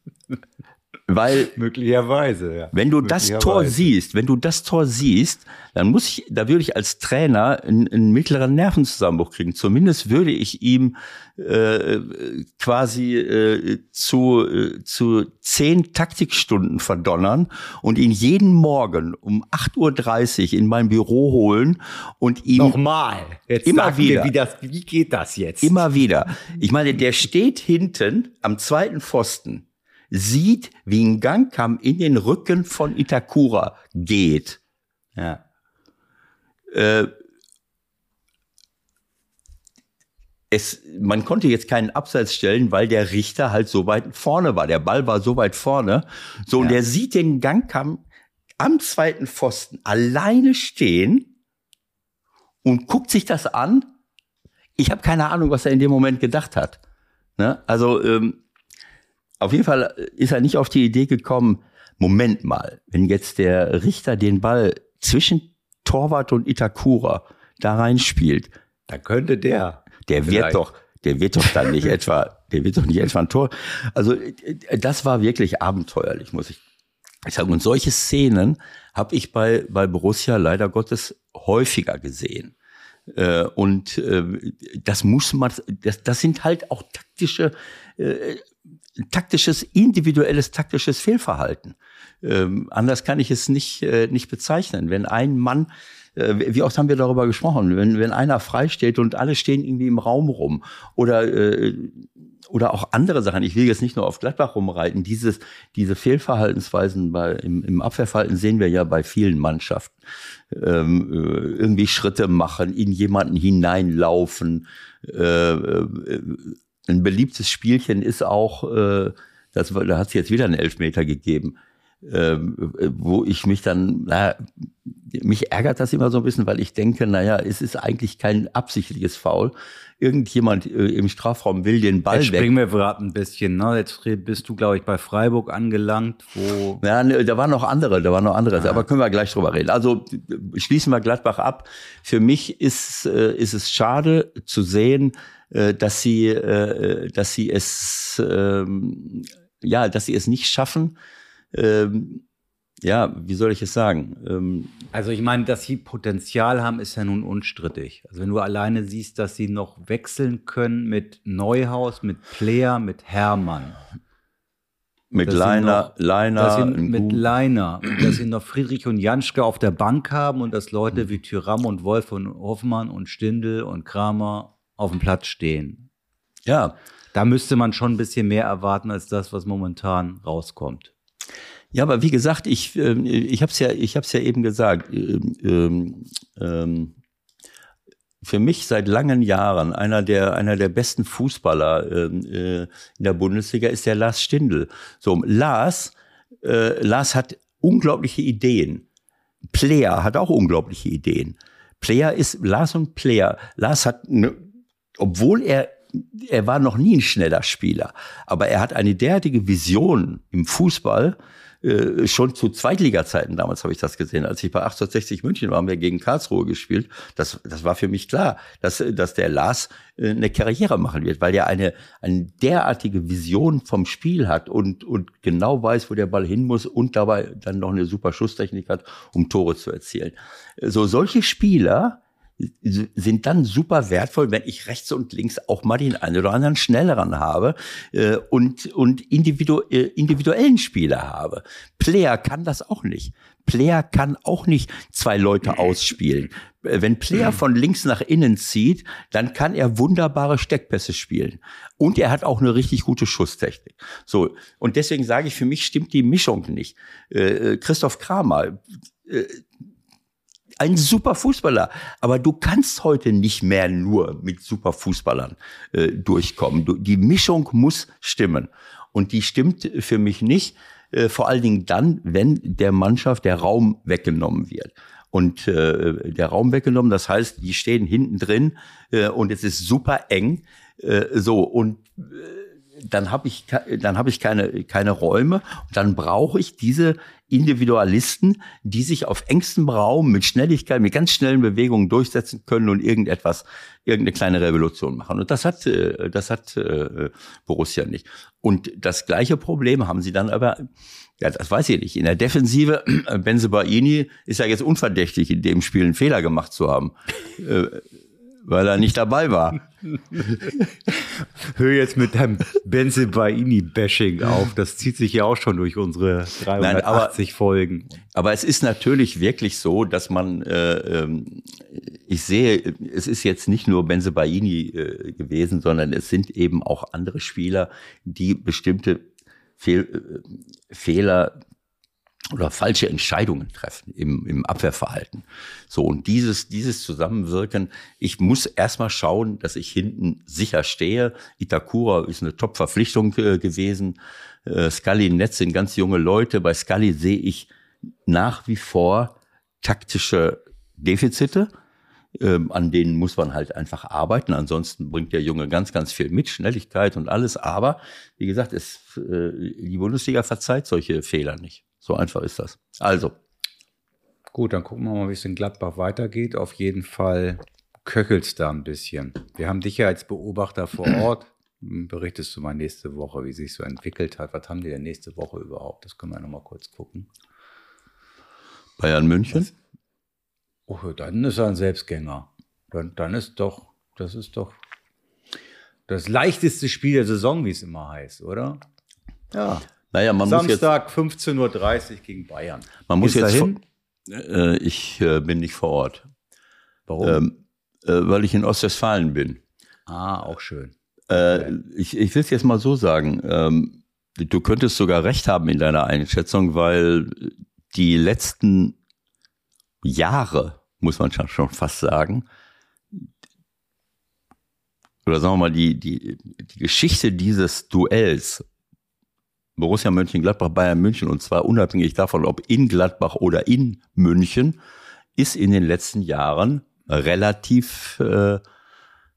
Weil möglicherweise, ja. Wenn du das Tor siehst, wenn du das Tor siehst, dann muss ich, da würde ich als Trainer einen, einen mittleren Nervenzusammenbruch kriegen. Zumindest würde ich ihm äh, quasi äh, zu äh, zu zehn Taktikstunden verdonnern und ihn jeden Morgen um 8.30 Uhr in mein Büro holen und ihm nochmal jetzt immer wieder wie das wie geht das jetzt immer wieder. Ich meine, der steht hinten am zweiten Pfosten sieht, wie ein Gangkamm in den Rücken von Itakura geht. Ja. Äh, es, man konnte jetzt keinen Abseits stellen, weil der Richter halt so weit vorne war. Der Ball war so weit vorne. So, ja. und der sieht den Gangkamm am zweiten Pfosten alleine stehen und guckt sich das an. Ich habe keine Ahnung, was er in dem Moment gedacht hat. Ne? Also ähm, auf jeden Fall ist er nicht auf die Idee gekommen, Moment mal, wenn jetzt der Richter den Ball zwischen Torwart und Itakura da reinspielt, da könnte der. Der vielleicht. wird doch, der wird doch dann nicht etwa, der wird doch nicht etwa ein Tor. Also das war wirklich abenteuerlich, muss ich sagen. Und solche Szenen habe ich bei, bei Borussia leider Gottes häufiger gesehen. Äh, und äh, das muss man, das, das sind halt auch taktische äh, taktisches, individuelles taktisches Fehlverhalten. Ähm, anders kann ich es nicht, äh, nicht bezeichnen. Wenn ein Mann, äh, wie oft haben wir darüber gesprochen, wenn, wenn einer frei steht und alle stehen irgendwie im Raum rum oder, äh, oder auch andere Sachen. Ich will jetzt nicht nur auf Gladbach rumreiten. Dieses, diese Fehlverhaltensweisen bei, im, im Abwehrverhalten sehen wir ja bei vielen Mannschaften. Ähm, äh, irgendwie Schritte machen, in jemanden hineinlaufen, äh, äh, ein beliebtes Spielchen ist auch, äh, das, da hat es jetzt wieder einen Elfmeter gegeben. ähm, wo ich mich dann, na, mich ärgert das immer so ein bisschen, weil ich denke, naja, es ist eigentlich kein absichtliches Foul. Irgendjemand äh, im Strafraum will den Ball Jetzt weg. springen wir gerade ein bisschen. Ne? Jetzt bist du, glaube ich, bei Freiburg angelangt, wo Ja, ne, da waren noch andere, da waren noch andere, aber können wir gleich drüber reden. Also schließen wir Gladbach ab. Für mich ist, äh, ist es schade zu sehen, äh, dass sie, äh, dass sie es, ähm, ja, dass sie es nicht schaffen. Ähm, ja, wie soll ich es sagen? Ähm, Also ich meine, dass sie Potenzial haben, ist ja nun unstrittig. Also wenn du alleine siehst, dass sie noch wechseln können mit Neuhaus, mit Player, mit Hermann. mit Dass Leiner, noch- Leiner, dass sie ein mit Gu- Leiner, dass sie noch Friedrich und Janschke auf der Bank haben und dass Leute wie Tyram und Wolf und Hoffmann und Stindl und Kramer auf dem Platz stehen. ja, Da müsste man schon ein bisschen mehr erwarten als das, was momentan rauskommt. Ja, aber wie gesagt, ich, ähm, ich habe es ja, ich habe es ja eben gesagt. Ähm, ähm, ähm, für mich seit langen Jahren einer der einer der besten Fußballer ähm, äh, in der Bundesliga ist der Lars Stindl. So Lars, äh, Lars hat unglaubliche Ideen. Player hat auch unglaubliche Ideen. Player ist Lars und Player. Lars hat, ne, obwohl er er war noch nie ein schneller Spieler, aber er hat eine derartige Vision im Fußball. Äh, schon zu Zweitliga-Zeiten damals habe ich das gesehen. Als ich bei 1860 München war, haben wir gegen Karlsruhe gespielt. Das, das war für mich klar, dass, dass der Lars äh, eine Karriere machen wird, weil er eine, eine derartige Vision vom Spiel hat und, und genau weiß, wo der Ball hin muss und dabei dann noch eine super Schusstechnik hat, um Tore zu erzielen. So solche Spieler, sind dann super wertvoll, wenn ich rechts und links auch mal den einen oder anderen schnelleren habe äh, und, und individu äh, individuellen Spieler habe. Player kann das auch nicht. Player kann auch nicht zwei Leute ausspielen. Äh, Wenn Player von links nach innen zieht, dann kann er wunderbare Steckpässe spielen. Und er hat auch eine richtig gute Schusstechnik. So. Und deswegen sage ich, für mich stimmt die Mischung nicht. Äh, äh, Christoph Kramer, äh, ein super Fußballer. Aber du kannst heute nicht mehr nur mit super Fußballern äh, durchkommen. Du, die Mischung muss stimmen. Und die stimmt für mich nicht, äh, vor allen Dingen dann, wenn der Mannschaft der Raum weggenommen wird. Und äh, der Raum weggenommen, das heißt, die stehen hinten drin äh, und es ist super eng. Äh, so, und äh, dann habe ich dann habe ich keine keine Räume dann brauche ich diese Individualisten, die sich auf engstem Raum mit Schnelligkeit, mit ganz schnellen Bewegungen durchsetzen können und irgendetwas irgendeine kleine Revolution machen. Und das hat äh, das hat äh, Borussia nicht. Und das gleiche Problem haben sie dann aber ja, das weiß ich nicht. In der Defensive, äh, Benzebaini ist ja jetzt unverdächtig, in dem Spiel einen Fehler gemacht zu haben, weil er nicht dabei war. Hör jetzt mit deinem Benzebaini-Bashing auf. Das zieht sich ja auch schon durch unsere 380 Folgen. Aber es ist natürlich wirklich so, dass man, äh, ähm, ich sehe, es ist jetzt nicht nur Benzebaini äh, gewesen, sondern es sind eben auch andere Spieler, die bestimmte Fehl, äh, Fehler oder falsche Entscheidungen treffen im, im Abwehrverhalten. So, und dieses, dieses Zusammenwirken, ich muss erstmal schauen, dass ich hinten sicher stehe. Itakura ist eine Top-Verpflichtung äh, gewesen. Äh, Scully Netz sind ganz junge Leute. Bei Scully sehe ich nach wie vor taktische Defizite. Ähm, an denen muss man halt einfach arbeiten. Ansonsten bringt der Junge ganz, ganz viel mit, Schnelligkeit und alles. Aber wie gesagt, es, äh, die Bundesliga verzeiht solche Fehler nicht. So einfach ist das. Also, Gut, dann gucken wir mal, wie es in Gladbach weitergeht. Auf jeden Fall köchelt's da ein bisschen. Wir haben dich ja als Beobachter vor Ort. Berichtest du mal nächste Woche, wie sich so entwickelt hat. Was haben die denn nächste Woche überhaupt? Das können wir noch mal kurz gucken. Bayern München. Oh, dann ist er ein Selbstgänger. Dann, dann ist doch, das ist doch das leichteste Spiel der Saison, wie es immer heißt, oder? Ja. Naja, man muss jetzt, Samstag 15.30 Uhr gegen Bayern. man muss Gehst jetzt, dahin? äh, ich äh, bin nicht vor Ort, Warum? ähm, äh, weil ich in Ostwestfalen bin. ah, auch schön. Äh, ich ich will es jetzt mal so sagen. Ähm, du könntest sogar recht haben in deiner Einschätzung, weil die letzten Jahre, muss man schon schon fast sagen, oder sagen wir mal, die, die, die Geschichte dieses Duells Borussia Mönchengladbach, Bayern München, und zwar unabhängig davon, ob in Gladbach oder in München, ist in den letzten Jahren relativ äh,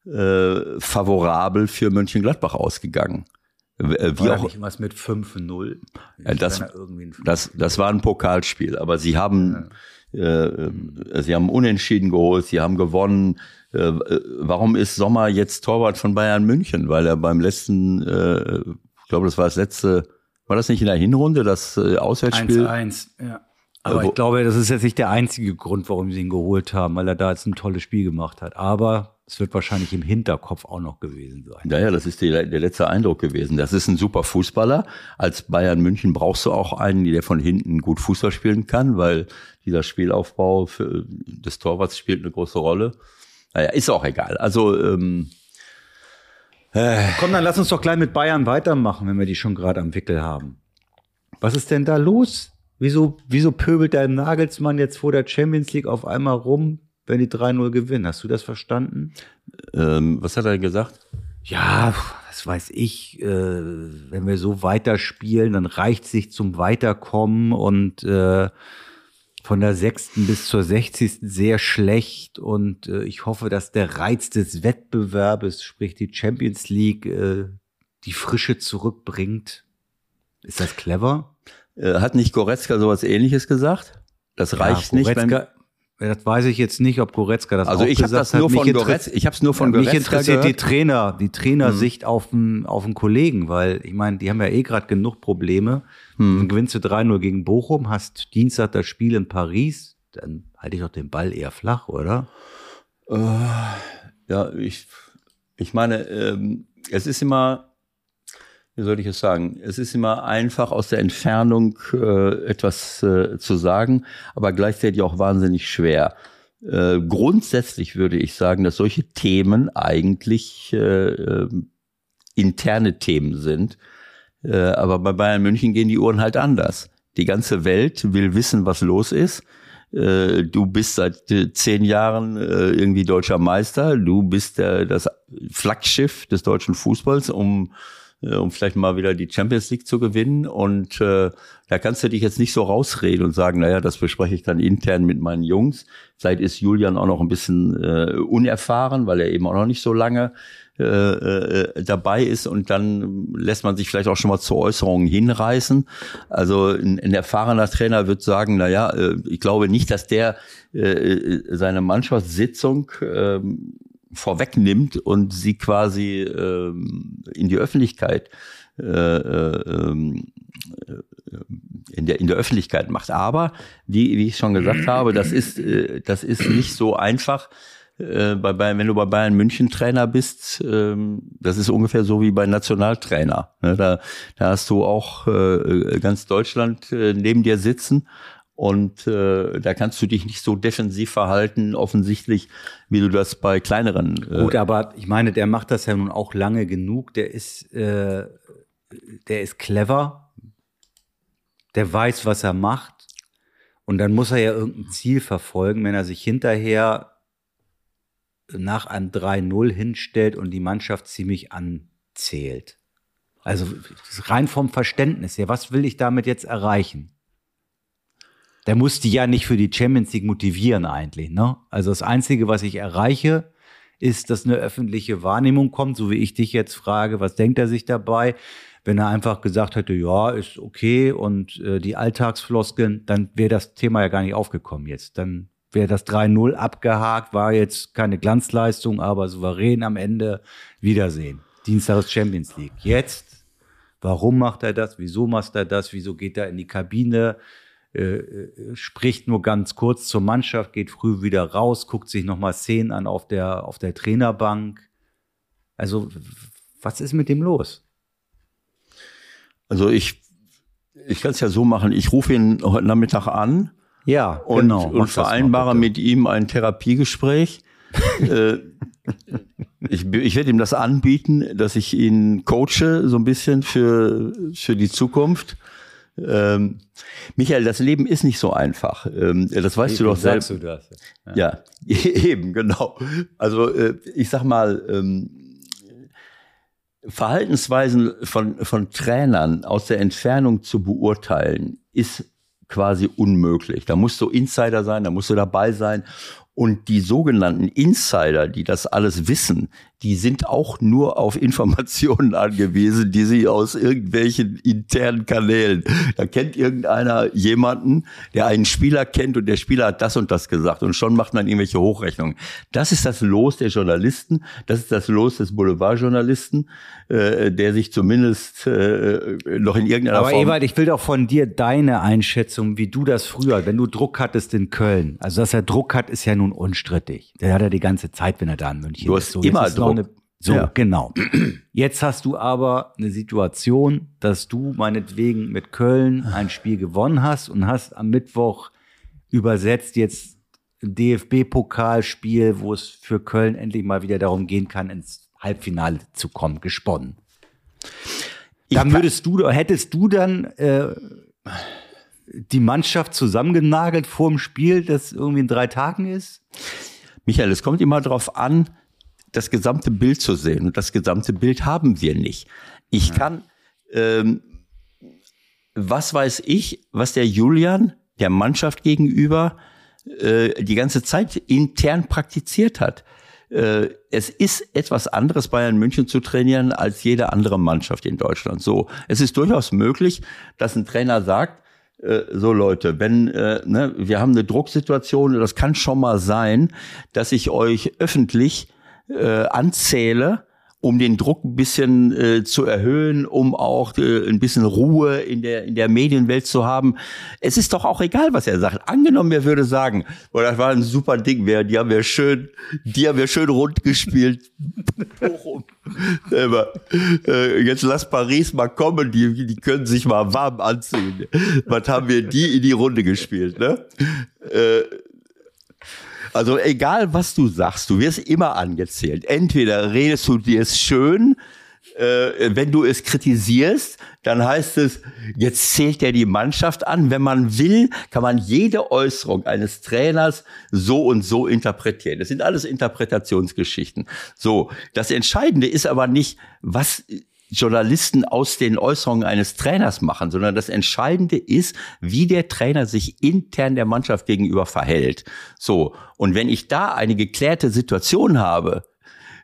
äh, favorabel für Mönchengladbach ausgegangen. Äh, wie war auch nicht was mit 5-0. Ja, das, das, das war ein Pokalspiel, aber sie haben, ja. äh, sie haben unentschieden geholt, sie haben gewonnen. Äh, äh, warum ist Sommer jetzt Torwart von Bayern München? Weil er beim letzten, äh, ich glaube, das war das letzte, war das nicht in der Hinrunde, das äh, Auswärtsspiel? 1-1, ja. Aber ich glaube, das ist jetzt nicht der einzige Grund, warum sie ihn geholt haben, weil er da jetzt ein tolles Spiel gemacht hat. Aber es wird wahrscheinlich im Hinterkopf auch noch gewesen sein. Naja, das ist die, der letzte Eindruck gewesen. Das ist ein super Fußballer. Als Bayern München brauchst du auch einen, der von hinten gut Fußball spielen kann, weil dieser Spielaufbau für, des Torwarts spielt eine große Rolle. Naja, ist auch egal. Also ähm, äh. Komm, dann lass uns doch gleich mit Bayern weitermachen, wenn wir die schon gerade am Wickel haben. Was ist denn da los? Wieso, wieso pöbelt der Nagelsmann jetzt vor der Champions League auf einmal rum, wenn die 3-0 gewinnen? Hast du das verstanden? Ähm, was hat er gesagt? Ja, was weiß ich, äh, wenn wir so weiterspielen, dann reicht sich zum Weiterkommen und äh, von der sechsten bis zur sechzigsten sehr schlecht und äh, ich hoffe, dass der Reiz des Wettbewerbes, sprich die Champions League, äh, die Frische zurückbringt. Ist das clever? Äh, hat nicht Goretzka sowas ähnliches gesagt? Das reicht ja, nicht. Wenn, das weiß ich jetzt nicht, ob Goretzka das also auch ich habe das nur von Goretzka, ich habe es nur von Goretzka Mich interessiert gehört. die Trainer, die Trainersicht mhm. auf den auf den Kollegen, weil ich meine, die haben ja eh gerade genug Probleme. Mhm. Dann gewinnst du 3-0 gegen Bochum, hast Dienstag das Spiel in Paris, dann halte ich doch den Ball eher flach, oder? Äh, ja, ich ich meine, ähm, es ist immer wie soll ich es sagen? Es ist immer einfach aus der Entfernung äh, etwas äh, zu sagen, aber gleichzeitig auch wahnsinnig schwer. Äh, grundsätzlich würde ich sagen, dass solche Themen eigentlich äh, äh, interne Themen sind. Äh, aber bei Bayern München gehen die Uhren halt anders. Die ganze Welt will wissen, was los ist. Äh, du bist seit äh, zehn Jahren irgendwie deutscher Meister. Du bist der, das Flaggschiff des deutschen Fußballs, um um vielleicht mal wieder die Champions League zu gewinnen. Und äh, da kannst du dich jetzt nicht so rausreden und sagen, naja, das bespreche ich dann intern mit meinen Jungs. Vielleicht ist Julian auch noch ein bisschen äh, unerfahren, weil er eben auch noch nicht so lange äh, äh, dabei ist und dann lässt man sich vielleicht auch schon mal zu Äußerungen hinreißen. Also ein, ein erfahrener Trainer wird sagen, na ja, äh, ich glaube nicht, dass der äh, seine Mannschaftssitzung äh, vorwegnimmt und sie quasi ähm, in die Öffentlichkeit äh, äh, ähm, äh, in der in der Öffentlichkeit macht. Aber wie, wie ich schon gesagt habe, das ist äh, das ist nicht so einfach. Äh, bei Bayern, wenn du bei Bayern München Trainer bist, ähm, das ist ungefähr so wie bei Nationaltrainer. Ne? Da, da hast du auch äh, ganz Deutschland äh, neben dir sitzen und äh, da kannst du dich nicht so defensiv verhalten, offensichtlich, wie du das bei kleineren. Äh Gut, aber ich meine, der macht das ja nun auch lange genug. Der ist, äh, der ist clever. Der weiß, was er macht. Und dann muss er ja irgendein Ziel verfolgen, wenn er sich hinterher nach einem 3-0 hinstellt und die Mannschaft ziemlich anzählt. Also rein vom Verständnis her, was will ich damit jetzt erreichen? der muss die ja nicht für die Champions League motivieren eigentlich. Ne? Also das Einzige, was ich erreiche, ist, dass eine öffentliche Wahrnehmung kommt, so wie ich dich jetzt frage, was denkt er sich dabei? Wenn er einfach gesagt hätte, ja, ist okay und äh, die Alltagsfloskeln, dann wäre das Thema ja gar nicht aufgekommen jetzt. Dann wäre das 3-0 abgehakt, war jetzt keine Glanzleistung, aber souverän am Ende Wiedersehen. Dienstag ist Champions League. Jetzt, warum macht er das? Wieso macht er das? Wieso geht er in die Kabine? Äh, äh, spricht nur ganz kurz zur Mannschaft, geht früh wieder raus, guckt sich nochmal Szenen an auf der, auf der Trainerbank. Also, was ist mit dem los? Also ich, ich kann es ja so machen, ich rufe ihn heute Nachmittag an. Ja, und, genau. Und vereinbare mit ihm ein Therapiegespräch. äh, ich, ich werde ihm das anbieten, dass ich ihn coache, so ein bisschen für, für die Zukunft. Ähm, Michael, das Leben ist nicht so einfach. Ähm, das weißt eben, du doch selbst. Du das. Ja. ja, eben, genau. Also äh, ich sag mal, ähm, Verhaltensweisen von, von Trainern aus der Entfernung zu beurteilen, ist quasi unmöglich. Da musst du Insider sein, da musst du dabei sein. Und die sogenannten Insider, die das alles wissen, die sind auch nur auf Informationen angewiesen, die sie aus irgendwelchen internen Kanälen. Da kennt irgendeiner jemanden, der einen Spieler kennt und der Spieler hat das und das gesagt und schon macht man irgendwelche Hochrechnungen. Das ist das Los der Journalisten, das ist das Los des Boulevardjournalisten, äh, der sich zumindest äh, noch in irgendeiner Aber Form Ewald, ich will doch von dir deine Einschätzung, wie du das früher, wenn du Druck hattest in Köln. Also, dass er Druck hat, ist ja nun unstrittig. Der hat er die ganze Zeit, wenn er da in München Du ist. hast So, immer Druck. Eine, so, Ja. genau. Jetzt hast du aber eine Situation, dass du meinetwegen mit Köln ein Spiel gewonnen hast und hast am Mittwoch übersetzt jetzt ein DFB-Pokalspiel, wo es für Köln endlich mal wieder darum gehen kann, ins Halbfinale zu kommen, gesponnen. Dann würdest du, hättest du dann äh, die Mannschaft zusammengenagelt vor dem Spiel, das irgendwie in drei Tagen ist? Michael, es kommt immer darauf an, das gesamte Bild zu sehen. Und das gesamte Bild haben wir nicht. Ich kann, ähm, was weiß ich, was der Julian der Mannschaft gegenüber äh, die ganze Zeit intern praktiziert hat. Äh, es ist etwas anderes, Bayern München zu trainieren, als jede andere Mannschaft in Deutschland. So, es ist durchaus möglich, dass ein Trainer sagt, äh, so Leute, wenn äh, ne, wir haben eine Drucksituation, das kann schon mal sein, dass ich euch öffentlich äh, anzähle, um den Druck ein bisschen äh, zu erhöhen, um auch äh, ein bisschen Ruhe in der in der Medienwelt zu haben. Es ist doch auch egal, was er sagt. Angenommen, er würde sagen, boah, das war ein super Ding, wir, die haben wir schön, die haben wir schön rund gespielt. Aber, äh, jetzt lass Paris mal kommen, die, die können sich mal warm anziehen. Was haben wir die in die Runde gespielt, ne? Also egal, was du sagst, du wirst immer angezählt. Entweder redest du dir es schön, äh, wenn du es kritisierst, dann heißt es, jetzt zählt er die Mannschaft an. Wenn man will, kann man jede Äußerung eines Trainers so und so interpretieren. Das sind alles Interpretationsgeschichten. So, das Entscheidende ist aber nicht, was Journalisten aus den Äußerungen eines Trainers machen, sondern das Entscheidende ist, wie der Trainer sich intern der Mannschaft gegenüber verhält. So. Und wenn ich da eine geklärte Situation habe,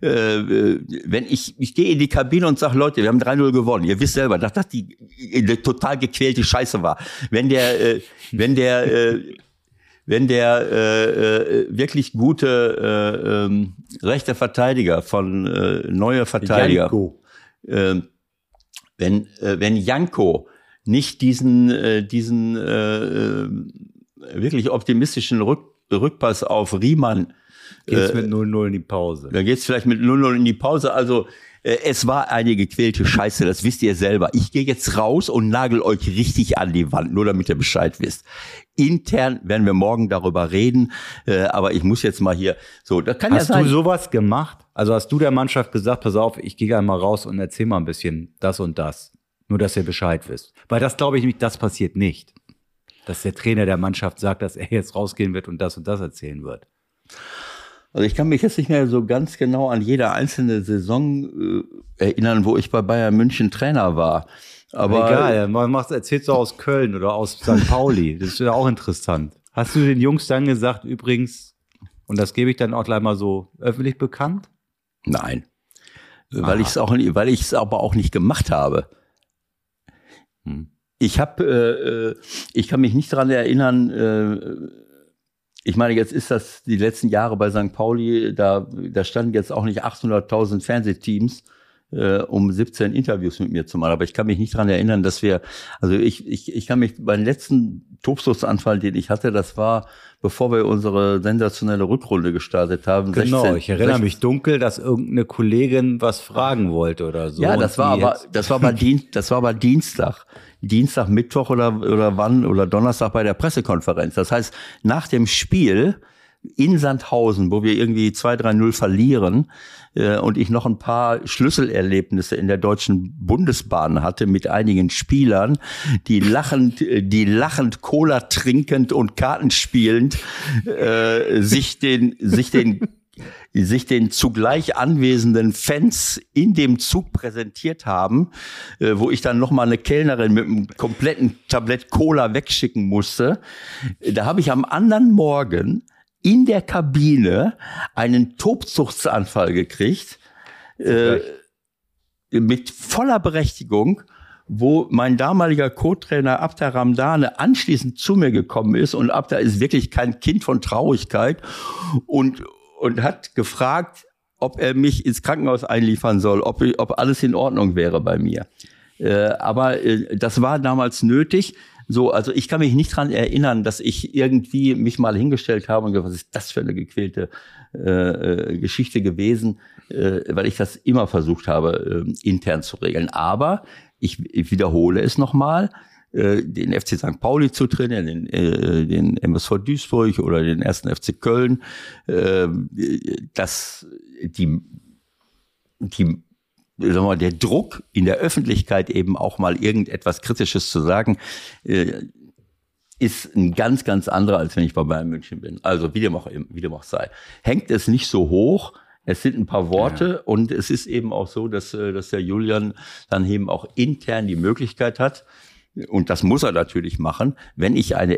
äh, äh, wenn ich, ich gehe in die Kabine und sage, Leute, wir haben 3-0 gewonnen. Ihr wisst selber, dass das die eine total gequälte Scheiße war. Wenn der, äh, wenn der, äh, wenn der äh, äh, wirklich gute äh, ähm, rechte Verteidiger von äh, neue Verteidiger, Janko. Äh, wenn äh, wenn Janko nicht diesen äh, diesen äh, äh, wirklich optimistischen Rück, Rückpass auf Riemann Geht's mit 0-0 in die Pause. da geht's vielleicht mit 0-0 in die Pause. Also äh, es war eine gequälte Scheiße, das wisst ihr selber. Ich gehe jetzt raus und nagel euch richtig an die Wand, nur damit ihr Bescheid wisst. Intern werden wir morgen darüber reden, äh, aber ich muss jetzt mal hier so, das kann Hast ja sein. du sowas gemacht? Also hast du der Mannschaft gesagt, pass auf, ich gehe einmal raus und erzähl mal ein bisschen das und das. Nur, dass ihr Bescheid wisst. Weil das glaube ich nicht, das passiert nicht. Dass der Trainer der Mannschaft sagt, dass er jetzt rausgehen wird und das und das erzählen wird. Also ich kann mich jetzt nicht mehr so ganz genau an jede einzelne Saison äh, erinnern, wo ich bei Bayern München Trainer war. Aber Egal, man macht, erzählst du aus Köln oder aus St. Pauli. Das ist ja auch interessant. Hast du den Jungs dann gesagt, übrigens, und das gebe ich dann auch gleich mal so öffentlich bekannt? Nein. Weil ich es auch, weil ich es aber auch nicht gemacht habe. Hm. Ich habe, äh, äh, ich kann mich nicht daran erinnern. Äh, ich meine, jetzt ist das die letzten Jahre bei St. Pauli. Da, da standen jetzt auch nicht 800.000 Fernsehteams, äh, um 17 Interviews mit mir zu machen. Aber ich kann mich nicht daran erinnern, dass wir, also ich, ich, ich kann mich beim letzten Tobsuchtsanfall, den ich hatte, das war, bevor wir unsere sensationelle Rückrunde gestartet haben. Genau, 16 ich erinnere 16 mich dunkel, dass irgendeine Kollegin was fragen wollte oder so. Ja, das war aber, das war aber Dienst, das war aber Dienstag. Dienstag, Mittwoch oder, oder wann oder Donnerstag bei der Pressekonferenz. Das heißt, nach dem Spiel in Sandhausen, wo wir irgendwie 2-3-0 verlieren äh, und ich noch ein paar Schlüsselerlebnisse in der Deutschen Bundesbahn hatte mit einigen Spielern, die lachend, die lachend Cola trinkend und Karten spielend äh, sich den, sich den sich den zugleich anwesenden Fans in dem Zug präsentiert haben, äh, wo ich dann noch mal eine Kellnerin mit einem kompletten Tablett Cola wegschicken musste. Da habe ich am anderen Morgen in der Kabine einen Tobsuchtsanfall gekriegt äh, mit voller Berechtigung wo mein damaliger Co-Trainer Abda Ramdane anschließend zu mir gekommen ist und Abda ist wirklich kein Kind von Traurigkeit und, und hat gefragt, ob er mich ins Krankenhaus einliefern soll, ob, ob alles in Ordnung wäre bei mir. Äh, aber äh, das war damals nötig. So, also ich kann mich nicht dran erinnern, dass ich irgendwie mich mal hingestellt habe und gesagt, was ist das für eine gequälte äh, äh Geschichte gewesen, äh, weil ich das immer versucht habe, äh, intern zu regeln. Aber ich, ich wiederhole es nochmal, den FC St. Pauli zu trainieren, den, äh, den MSV Duisburg oder den ersten FC Köln, äh, dass die, die sagen wir mal, der Druck in der Öffentlichkeit eben auch mal irgendetwas Kritisches zu sagen, äh, ist ein ganz, ganz anderer, als wenn ich bei Bayern München bin. Also wie dem auch, wie dem auch sei. Hängt es nicht so hoch, es sind ein paar Worte ja. und es ist eben auch so, dass, äh, dass der Julian dann eben auch intern die Möglichkeit hat, und das muss er natürlich machen, wenn ich eine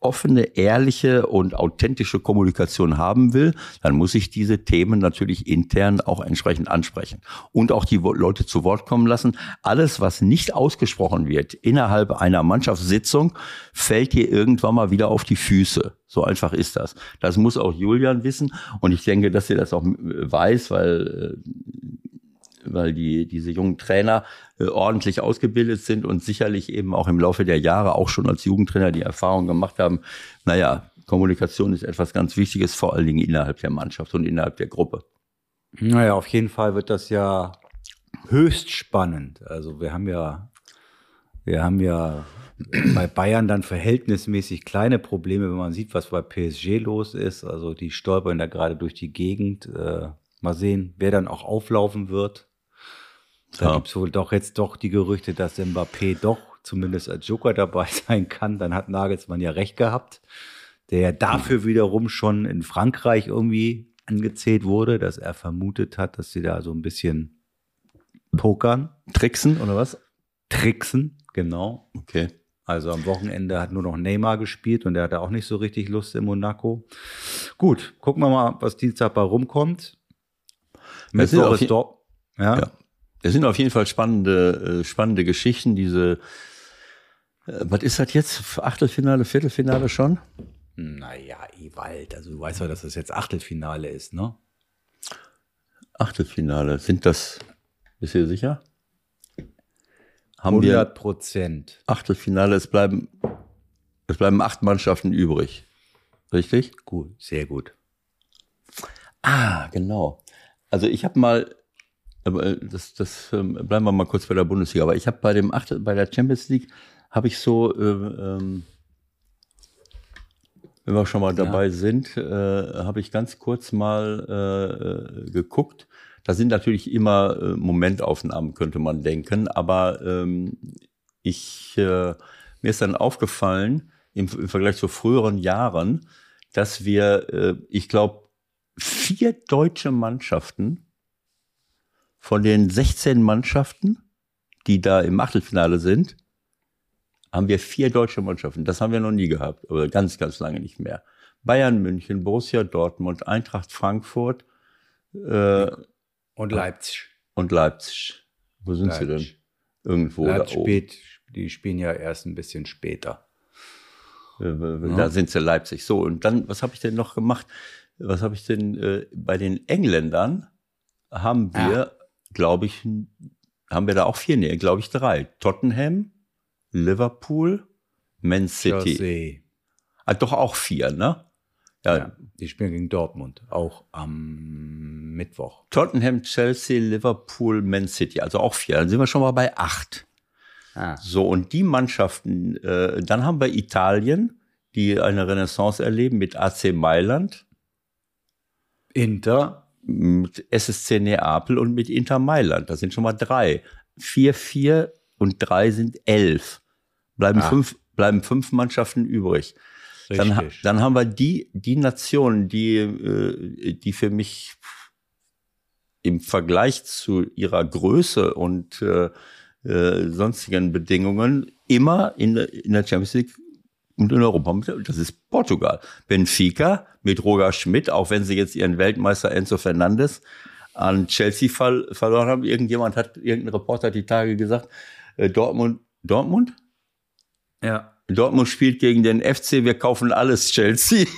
offene, ehrliche und authentische Kommunikation haben will, dann muss ich diese Themen natürlich intern auch entsprechend ansprechen und auch die Leute zu Wort kommen lassen. Alles, was nicht ausgesprochen wird innerhalb einer Mannschaftssitzung, fällt dir irgendwann mal wieder auf die Füße. So einfach ist das. Das muss auch Julian wissen und ich denke, dass er das auch weiß, weil äh, weil die, diese jungen Trainer äh, ordentlich ausgebildet sind und sicherlich eben auch im Laufe der Jahre auch schon als Jugendtrainer die Erfahrung gemacht haben, naja, Kommunikation ist etwas ganz Wichtiges, vor allen Dingen innerhalb der Mannschaft und innerhalb der Gruppe. Naja, auf jeden Fall wird das ja höchst spannend. Also wir haben ja, wir haben ja bei Bayern dann verhältnismäßig kleine Probleme, wenn man sieht, was bei PSG los ist. Also die stolpern da gerade durch die Gegend. Äh, mal sehen, wer dann auch auflaufen wird. Da ja. gibt es wohl doch jetzt doch die Gerüchte, dass Mbappé doch zumindest als Joker dabei sein kann. Dann hat Nagelsmann ja recht gehabt, der ja dafür wiederum schon in Frankreich irgendwie angezählt wurde, dass er vermutet hat, dass sie da so ein bisschen pokern. Tricksen oder was? Tricksen, genau. Okay. Also am Wochenende hat nur noch Neymar gespielt und der hatte auch nicht so richtig Lust in Monaco. Gut, gucken wir mal, was Dienstag bei rumkommt. Mittwoch ist dort. Ja. ja. Es sind auf jeden Fall spannende, äh, spannende Geschichten. Diese, äh, was ist das jetzt? Achtelfinale, Viertelfinale schon? Naja, Ewald, also du weißt ja, dass das jetzt Achtelfinale ist, ne? Achtelfinale, sind das, bist du sicher? Haben 100 Prozent. Achtelfinale, es bleiben, es bleiben acht Mannschaften übrig. Richtig? Gut, sehr gut. Ah, genau. Also ich habe mal aber äh, das, das ähm, bleiben wir mal kurz bei der Bundesliga. Aber ich habe bei dem Acht, bei der Champions League habe ich so, äh, ähm, wenn wir schon mal dabei ja. sind, äh, habe ich ganz kurz mal äh, geguckt. Da sind natürlich immer äh, Momentaufnahmen, könnte man denken. Aber ähm, ich äh, mir ist dann aufgefallen im, im Vergleich zu früheren Jahren, dass wir, äh, ich glaube, vier deutsche Mannschaften von den 16 Mannschaften, die da im Achtelfinale sind, haben wir vier deutsche Mannschaften. Das haben wir noch nie gehabt, oder ganz, ganz lange nicht mehr. Bayern München, Borussia Dortmund, Eintracht Frankfurt äh, und Leipzig. Und Leipzig. Wo sind Leipzig. sie denn? Irgendwo Leipzig da oben. Spät, die spielen ja erst ein bisschen später. Äh, da ja. sind sie Leipzig. So, und dann, was habe ich denn noch gemacht? Was habe ich denn äh, bei den Engländern haben wir ja glaube ich, haben wir da auch vier, nee, glaube ich drei. Tottenham, Liverpool, Man City. Chelsea. Ah, doch auch vier, ne? Ja. ja. Die spielen gegen Dortmund, auch am Mittwoch. Tottenham, Chelsea, Liverpool, Man City, also auch vier. Dann sind wir schon mal bei acht. Ah. So, und die Mannschaften, äh, dann haben wir Italien, die eine Renaissance erleben mit AC Mailand. Inter mit SSC Neapel und mit Inter Mailand. Das sind schon mal drei. Vier, vier und drei sind elf. Bleiben, ah. fünf, bleiben fünf Mannschaften übrig. Dann, dann haben wir die, die Nation, die, äh, die für mich im Vergleich zu ihrer Größe und äh, äh, sonstigen Bedingungen immer in, in der Champions League und in Europa. mit- Das ist Portugal. Benfica mit Roger Schmidt, auch wenn sie jetzt ihren Weltmeister Enzo Fernandes an Chelsea ver verloren haben. Irgendjemand hat, irgendein Reporter hat die Tage gesagt, äh, Dortmund, Dortmund? Ja. Dortmund spielt gegen den FC, wir kaufen alles Chelsea.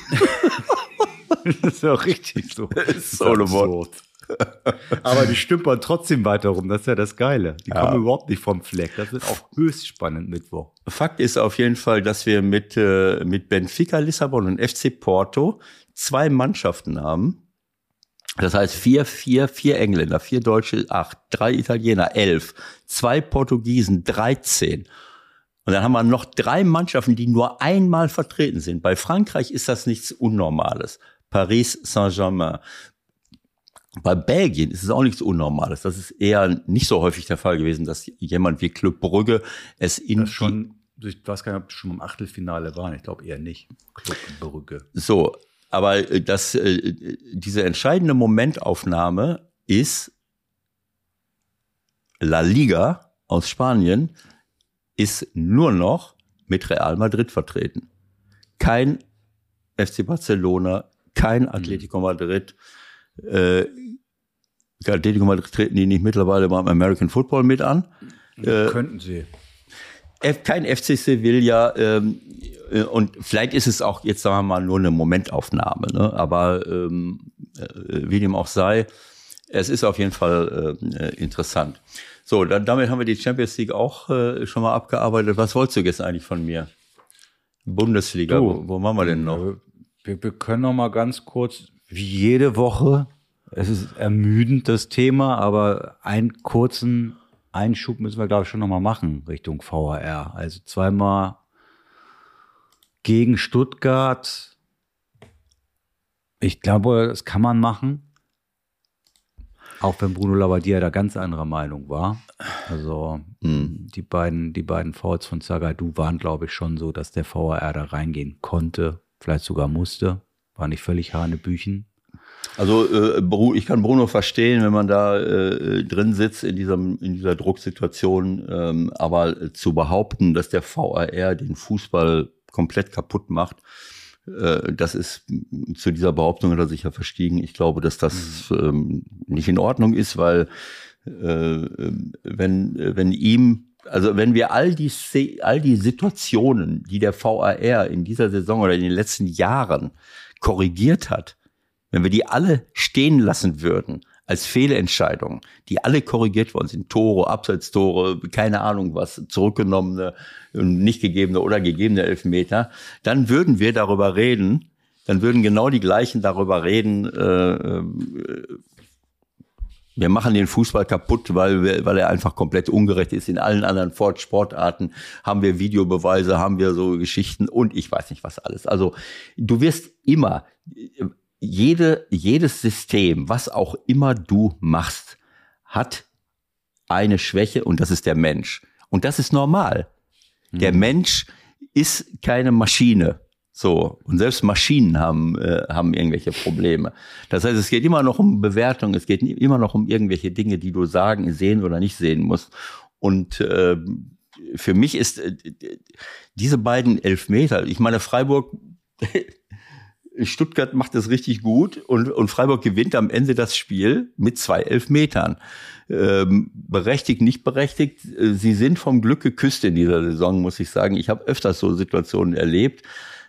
Das ist auch richtig so. ist so eine Wort. Aber die stümpern trotzdem weiter rum. Das ist ja das Geile. Die Ja. kommen überhaupt nicht vom Fleck. Das ist auch höchst spannend Mittwoch. Fakt ist auf jeden Fall, dass wir mit, äh, mit Benfica Lissabon und FC Porto zwei Mannschaften haben. Das heißt vier, vier, vier Engländer, vier Deutsche, acht, drei Italiener, elf, zwei Portugiesen, 13. Und dann haben wir noch drei Mannschaften, die nur einmal vertreten sind. Bei Frankreich ist das nichts Unnormales. Paris Saint-Germain. Bei Belgien ist es auch nichts Unnormales. Das ist eher nicht so häufig der Fall gewesen, dass jemand wie Club Brügge es in Das schon, ich weiß gar nicht, ob die schon im Achtelfinale waren. Ich glaube eher nicht. Club Brügge. So, aber äh, das, äh, diese entscheidende Momentaufnahme ist La Liga aus Spanien ist nur noch mit Real Madrid vertreten. Kein FC Barcelona, kein Atletico Madrid. Äh, Atletico Madrid treten die nicht mittlerweile beim American Football mit an. Könnten sie. F- kein FC Sevilla ähm, äh, und vielleicht ist es auch jetzt sagen wir mal nur eine Momentaufnahme, ne? aber ähm, äh, wie dem auch sei, es ist auf jeden Fall äh, interessant. So, dann damit haben wir die Champions League auch äh, schon mal abgearbeitet. Was wolltest du jetzt eigentlich von mir? Bundesliga, Du. wo, wo machen wir denn noch? Wir, wir können noch mal ganz kurz, wie jede Woche, es ist ermüdend das Thema, aber einen kurzen Einschub müssen wir, glaube ich, schon noch mal machen Richtung VHR. Also zweimal gegen Stuttgart. Ich glaube, das kann man machen. Auch wenn Bruno Labbadia da ganz anderer Meinung war. Also die beiden, die beiden Fouls von Zagadou waren, glaube ich, schon so, dass der VAR da reingehen konnte, vielleicht sogar musste. War nicht völlig Hanebüchen. Also äh, ich kann Bruno verstehen, wenn man da äh, drin sitzt in dieser, in dieser Drucksituation, ähm, aber zu behaupten, dass der VAR den Fußball komplett kaputt macht, äh, das ist zu dieser Behauptung hat er sich ja verstiegen. Ich glaube, dass das ähm, nicht in Ordnung ist, weil äh, wenn, wenn ihm also wenn wir all die, all die Situationen, die der VAR in dieser Saison oder in den letzten Jahren korrigiert hat, wenn wir die alle stehen lassen würden als Fehlentscheidungen, die alle korrigiert worden sind, Tore, Abseitstore, keine Ahnung was, zurückgenommene, nicht gegebene oder gegebene Elfmeter, dann würden wir darüber reden, dann würden genau die gleichen darüber reden, äh, äh, wir machen den Fußball kaputt, weil, weil er einfach komplett ungerecht ist. In allen anderen Sportarten haben wir Videobeweise, haben wir so Geschichten und ich weiß nicht was alles. Also du wirst immer, jede, jedes System, was auch immer du machst, hat eine Schwäche und das ist der Mensch. Und das ist normal. Der Mensch ist keine Maschine. So, und selbst Maschinen haben, äh, haben irgendwelche Probleme. Das heißt, es geht immer noch um Bewertung, es geht immer noch um irgendwelche Dinge, die du sagen, sehen oder nicht sehen musst. Und äh, für mich ist äh, diese beiden Elfmeter, ich meine, Freiburg, Stuttgart macht es richtig gut und, und Freiburg gewinnt am Ende das Spiel mit zwei Elfmetern. Ähm, berechtigt, nicht berechtigt. äh, Sie sind vom Glück geküsst in dieser Saison, muss ich sagen. Ich habe öfters so Situationen erlebt.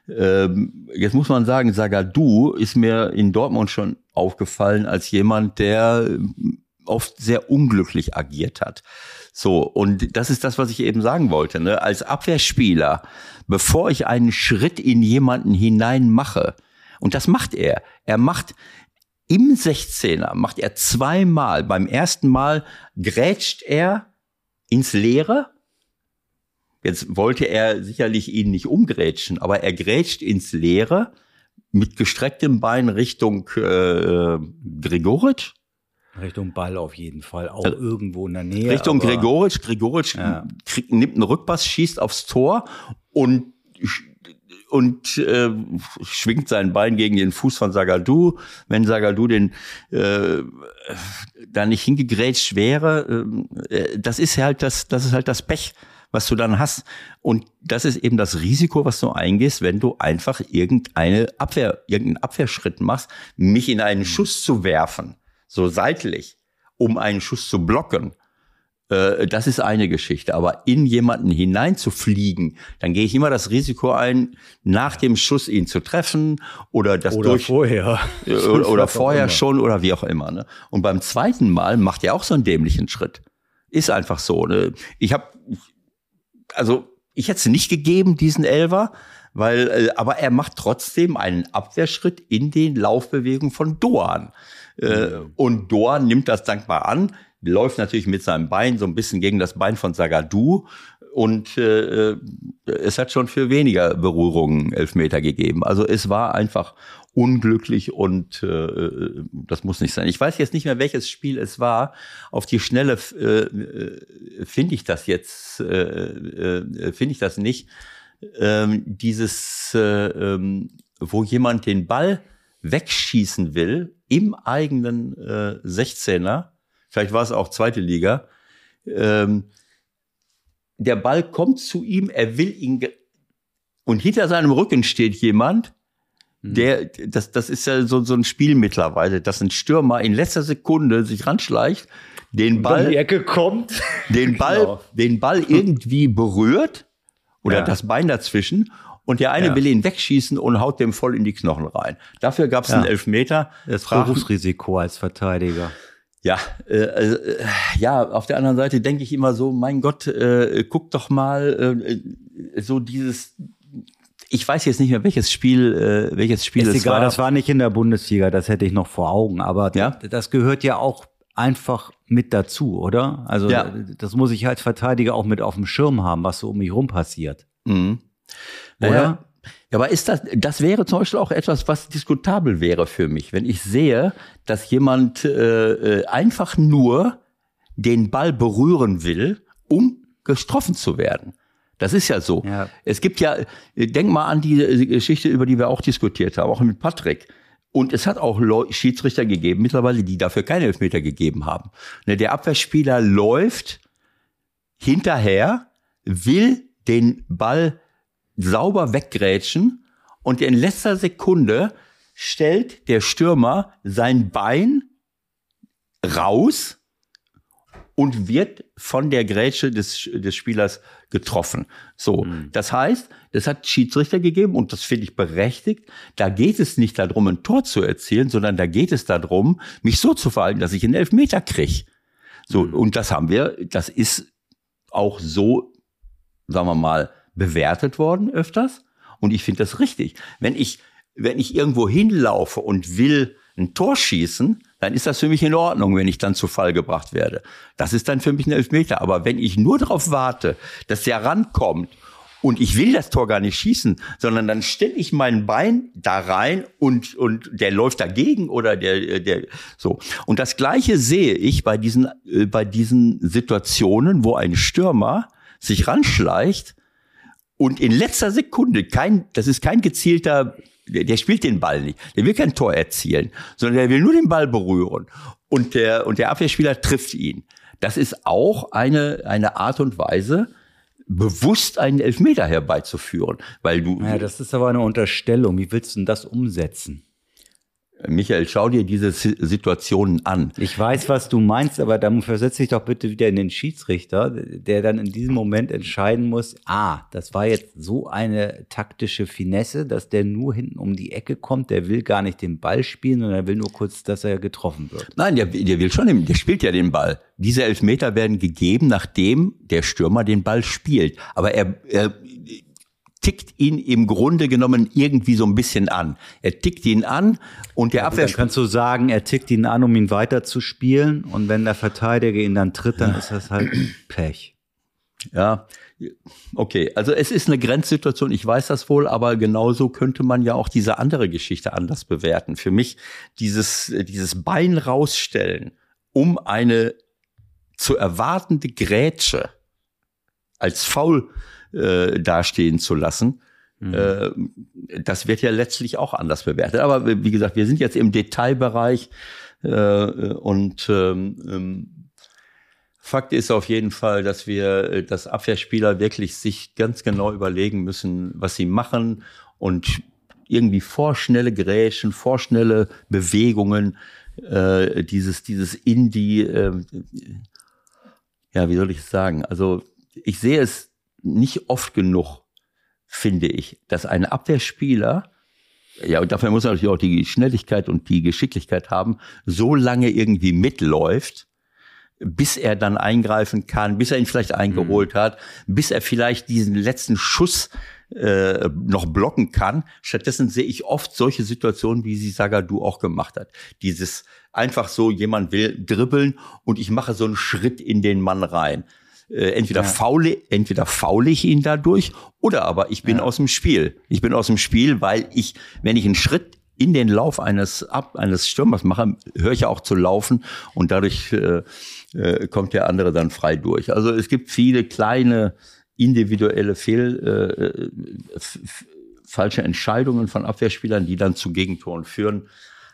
Ähm, jetzt muss man sagen, Sagadu ist mir in Dortmund schon aufgefallen als jemand, der ähm, oft sehr unglücklich agiert hat. So, und das ist das, was ich eben sagen wollte. Ne? Als Abwehrspieler, bevor ich einen Schritt in jemanden hinein mache, und das macht er, er macht im 16er, macht er zweimal. Beim ersten Mal grätscht er ins Leere, Jetzt wollte er sicherlich ihn nicht umgrätschen, aber er grätscht ins Leere mit gestrecktem Bein Richtung äh, Gregoritsch. Richtung Ball auf jeden Fall. Auch irgendwo in der Nähe. Richtung Gregoritsch. Gregoritsch Ja. kriegt, nimmt einen Rückpass, schießt aufs Tor und und äh, schwingt sein Bein gegen den Fuß von Sagadu. Wenn Sagadu den äh, da nicht hingegrätscht wäre, äh, das ist halt das, das ist halt das Pech, was du dann hast. Und das ist eben das Risiko, was du eingehst, wenn du einfach irgendeine Abwehr, irgendeinen Abwehrschritt machst, mich in einen Schuss zu werfen, so seitlich, um einen Schuss zu blocken äh, das ist eine Geschichte. Aber in jemanden hineinzufliegen, dann gehe ich immer das Risiko ein, nach dem Schuss ihn zu treffen oder das oder durch vorher oder, oder vorher schon oder wie auch immer. Ne? Und beim zweiten Mal macht er auch so einen dämlichen Schritt. Ist einfach so. Ne? Ich habe also ich hätte es nicht gegeben diesen Elver, weil äh, aber er macht trotzdem einen Abwehrschritt in den Laufbewegungen von Doan. Äh, und Doan nimmt das dankbar an läuft natürlich mit seinem Bein so ein bisschen gegen das Bein von Sagadu und äh, es hat schon für weniger Berührungen Elfmeter gegeben. Also es war einfach unglücklich und äh, das muss nicht sein. Ich weiß jetzt nicht mehr, welches Spiel es war. Auf die Schnelle äh, äh finde ich das jetzt, äh, äh, finde ich das nicht. Ähm, dieses, äh, ähm, wo jemand den Ball wegschießen will im eigenen äh, 16er vielleicht war es auch zweite Liga. Ähm, der Ball kommt zu ihm, er will ihn, und hinter seinem Rücken steht jemand, mhm. der, das, das ist ja so, so ein Spiel mittlerweile, dass ein Stürmer in letzter Sekunde sich ranschleicht, den Ball, die Ecke kommt, den Ball, genau. den Ball irgendwie berührt oder ja. das Bein dazwischen und der eine ja. will ihn wegschießen und haut dem voll in die Knochen rein. Dafür gab es ja. einen Elfmeter. Das Berufsrisiko als Verteidiger. Ja, äh, äh, ja, auf der anderen Seite denke ich immer so, mein Gott, äh, guck doch mal äh, so dieses ich weiß jetzt nicht mehr, welches Spiel, äh, welches Spiel ist es egal, war. Das war nicht in der Bundesliga, das hätte ich noch vor Augen. Aber ja? das gehört ja auch einfach mit dazu, oder? Also ja. das muss ich als Verteidiger auch mit auf dem Schirm haben, was so um mich rum passiert. Mhm. Oder? Naja, ja, aber ist das, das wäre zum Beispiel auch etwas, was diskutabel wäre für mich, wenn ich sehe, dass jemand äh, äh, einfach nur den Ball berühren will, um getroffen zu werden. Das ist ja so. Ja. Es gibt ja, denk mal an die Geschichte, über die wir auch diskutiert haben, auch mit Patrick. Und es hat auch Schiedsrichter gegeben, mittlerweile, die dafür keine Elfmeter gegeben haben. Ne, der Abwehrspieler läuft hinterher, will den Ball sauber weggrätschen und in letzter Sekunde stellt der Stürmer sein Bein raus und wird von der Grätsche des, des Spielers getroffen. So, mhm. das heißt, das hat Schiedsrichter gegeben und das finde ich berechtigt. Da geht es nicht darum, ein Tor zu erzielen, sondern da geht es darum, mich so zu verhalten, dass ich einen Elfmeter kriege. So, mhm. und das haben wir, das ist auch so, sagen wir mal, bewertet worden öfters. Und ich finde das richtig. Wenn ich, wenn ich irgendwo hinlaufe und will ein Tor schießen, dann ist das für mich in Ordnung, wenn ich dann zu Fall gebracht werde. Das ist dann für mich ein Elfmeter. Aber wenn ich nur darauf warte, dass der rankommt und ich will das Tor gar nicht schießen, sondern dann stelle ich mein Bein da rein und, und der läuft dagegen oder der, der, so. Und das Gleiche sehe ich bei diesen, äh, bei diesen Situationen, wo ein Stürmer sich ranschleicht und in letzter Sekunde, kein, das ist kein gezielter, der, der spielt den Ball nicht, der will kein Tor erzielen, sondern der will nur den Ball berühren. Und der, und der Abwehrspieler trifft ihn. Das ist auch eine, eine Art und Weise, bewusst einen Elfmeter herbeizuführen, weil du. Ja, das ist aber eine Unterstellung. Wie willst du denn das umsetzen? Michael, schau dir diese Situationen an. Ich weiß, was du meinst, aber dann versetz dich doch bitte wieder in den Schiedsrichter, der dann in diesem Moment entscheiden muss, ah, das war jetzt so eine taktische Finesse, dass der nur hinten um die Ecke kommt, der will gar nicht den Ball spielen, sondern er will nur kurz, dass er getroffen wird. Nein, der, der will schon, der spielt ja den Ball. Diese Elfmeter werden gegeben, nachdem der Stürmer den Ball spielt. Aber er, er tickt ihn im Grunde genommen irgendwie so ein bisschen an. Er tickt ihn an und der ja, Abwehr. Dann kannst du sagen, er tickt ihn an, um ihn weiter zu spielen. Und wenn der Verteidiger ihn dann tritt, dann ist das halt Pech. Ja, okay. Also es ist eine Grenzsituation, ich weiß das wohl, aber genauso könnte man ja auch diese andere Geschichte anders bewerten. Für mich dieses, dieses Bein rausstellen, um eine zu erwartende Grätsche als faul äh, dastehen zu lassen, Mhm. Äh, das wird ja letztlich auch anders bewertet. Aber wie gesagt, wir sind jetzt im Detailbereich äh, und ähm, ähm, Fakt ist auf jeden Fall, dass wir, dass Abwehrspieler wirklich sich ganz genau überlegen müssen, was sie machen und irgendwie vorschnelle Grätschen, vorschnelle Bewegungen, äh, dieses, dieses Indie, äh, ja, wie soll ich es sagen? Also ich sehe es nicht oft genug, finde ich, dass ein Abwehrspieler, ja, und dafür muss er natürlich auch die Schnelligkeit und die Geschicklichkeit haben, so lange irgendwie mitläuft, bis er dann eingreifen kann, bis er ihn vielleicht eingeholt mhm. hat, bis er vielleicht diesen letzten Schuss äh, noch blocken kann. Stattdessen sehe ich oft solche Situationen, wie sie Sagadu auch gemacht hat. Dieses einfach so, jemand will dribbeln und ich mache so einen Schritt in den Mann rein. Äh, entweder, ja. faule, entweder faule ich ihn dadurch oder aber ich bin ja. aus dem Spiel. Ich bin aus dem Spiel, weil ich, wenn ich einen Schritt in den Lauf eines ab eines Stürmers mache, höre ich auch zu laufen und dadurch äh, äh, kommt der andere dann frei durch. Also es gibt viele kleine individuelle Fehl äh, falsche Entscheidungen von Abwehrspielern, die dann zu Gegentoren führen.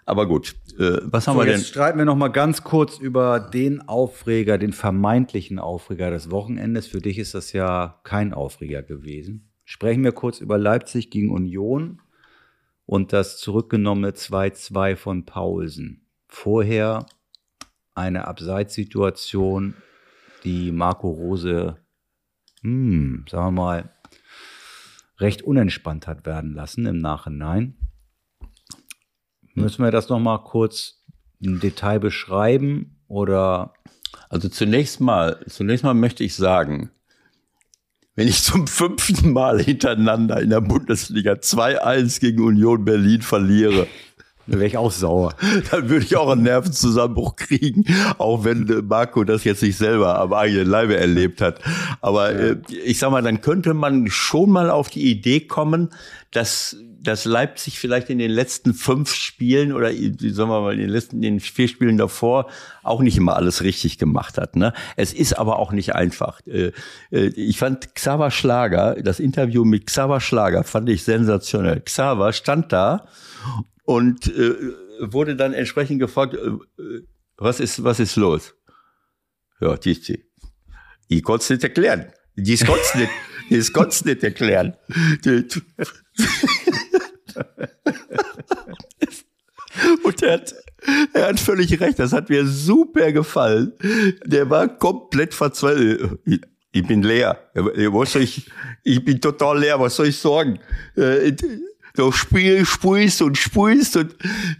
Aber gut, äh, was haben so, wir denn? Jetzt streiten wir noch mal ganz kurz über den Aufreger, den vermeintlichen Aufreger des Wochenendes. Für dich ist das ja kein Aufreger gewesen. Sprechen wir kurz über Leipzig gegen Union und das zurückgenommene 2-2 von Paulsen. Vorher eine Abseitssituation, die Marco Rose, hm, sagen wir mal, recht unentspannt hat werden lassen im Nachhinein. Müssen wir das noch mal kurz im Detail beschreiben oder? Also zunächst mal, zunächst mal möchte ich sagen, wenn ich zum fünften Mal hintereinander in der Bundesliga 2-1 gegen Union Berlin verliere, dann wäre ich auch sauer. Dann würde ich auch einen Nervenzusammenbruch kriegen, auch wenn äh, Marco das jetzt nicht selber am eigenen Leibe erlebt hat. Aber ja. äh, ich sag mal, dann könnte man schon mal auf die Idee kommen, dass dass Leipzig vielleicht in den letzten fünf Spielen oder sagen wir mal in den letzten in den vier Spielen davor auch nicht immer alles richtig gemacht hat. Ne? Es ist aber auch nicht einfach. Äh, äh, ich fand Xaver Schlager, das Interview mit Xaver Schlager fand ich sensationell. Xaver stand da und äh, wurde dann entsprechend gefragt, was ist, was ist los? Ja, die, die, ich konnte es nicht erklären. Die konnte es nicht, die konnte es nicht erklären. Und er hat, er hat völlig recht, das hat mir super gefallen. Der war komplett verzweifelt. Ich bin leer. Was soll ich, ich bin total leer, was soll ich sagen? Äh, so spiel, spuist und spuist und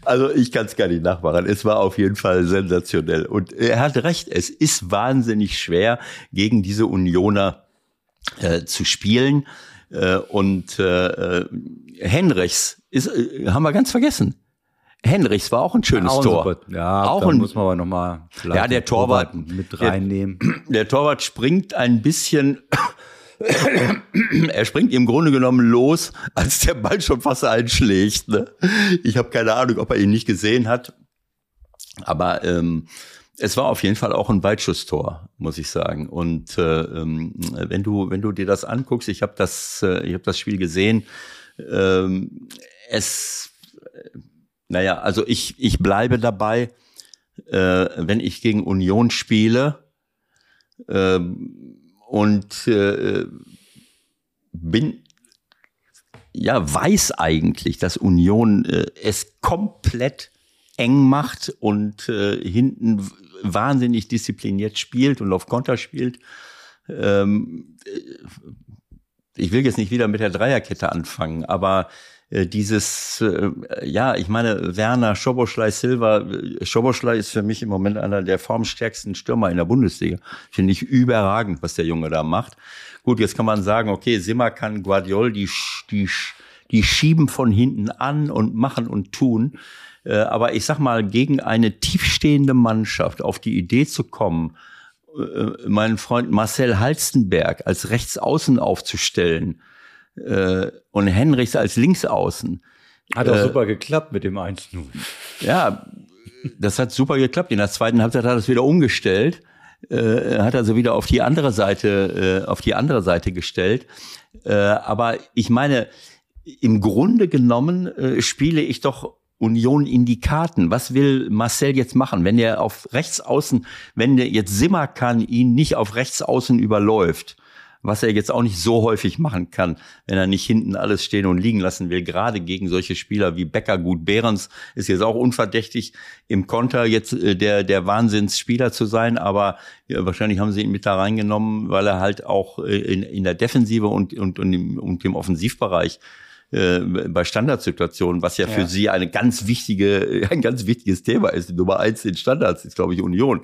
also ich kann es gar nicht nachmachen. Es war auf jeden Fall sensationell. Und er hat recht, es ist wahnsinnig schwer, gegen diese Unioner äh, zu spielen. Äh, und äh, äh Henrichs ist, äh, haben wir ganz vergessen. Henrichs war auch ein schönes ja, auch Tor. Super. Ja, auch ein, muss man aber nochmal ja, der Torwart mit reinnehmen. Der, der Torwart springt ein bisschen er springt im Grunde genommen los, als der Ball schon fast einschlägt. Ne? Ich habe keine Ahnung, ob er ihn nicht gesehen hat. Aber ähm, es war auf jeden Fall auch ein Weitschusstor, muss ich sagen. Und äh, ähm, wenn du wenn du dir das anguckst, ich habe das äh, ich habe das Spiel gesehen. Ähm, es, äh, naja, also ich ich bleibe dabei, äh, wenn ich gegen Union spiele. Äh, und äh, bin ja weiß eigentlich, dass Union äh, es komplett eng macht und äh, hinten wahnsinnig diszipliniert spielt und auf Konter spielt. Ähm, äh, ich will jetzt nicht wieder mit der Dreierkette anfangen, aber äh, dieses, äh, ja, ich meine, Werner, Schoboschlei, Silva, äh, Schoboschlei ist für mich im Moment einer der formstärksten Stürmer in der Bundesliga. Finde ich überragend, was der Junge da macht. Gut, jetzt kann man sagen, okay, Simmer kann Guardiol, die, die, die schieben von hinten an und machen und tun. Aber ich sag mal, gegen eine tiefstehende Mannschaft auf die Idee zu kommen, meinen Freund Marcel Halstenberg als Rechtsaußen aufzustellen, äh, und Henrichs als Linksaußen. Hat auch äh, super geklappt mit dem 1-0. Ja, das hat super geklappt. In der zweiten Halbzeit hat er es wieder umgestellt, äh, hat also wieder auf die andere Seite, äh, auf die andere Seite gestellt. Äh, aber ich meine, im Grunde genommen äh, spiele ich doch Union in die Karten. Was will Marcel jetzt machen, wenn er auf rechts außen, wenn der jetzt Simmer kann, ihn nicht auf rechts außen überläuft? was er jetzt auch nicht so häufig machen kann, wenn er nicht hinten alles stehen und liegen lassen will. Gerade gegen solche Spieler wie Becker, Gut, Behrens ist jetzt auch unverdächtig im Konter jetzt äh, der, der Wahnsinnsspieler zu sein, aber ja, wahrscheinlich haben sie ihn mit da reingenommen, weil er halt auch äh, in, in der Defensive und, und, und, im, und im Offensivbereich äh, bei Standardsituationen, was ja, ja, für sie eine ganz wichtige, ein ganz wichtiges Thema ist. Nummer eins in Standards ist, glaube ich, Union.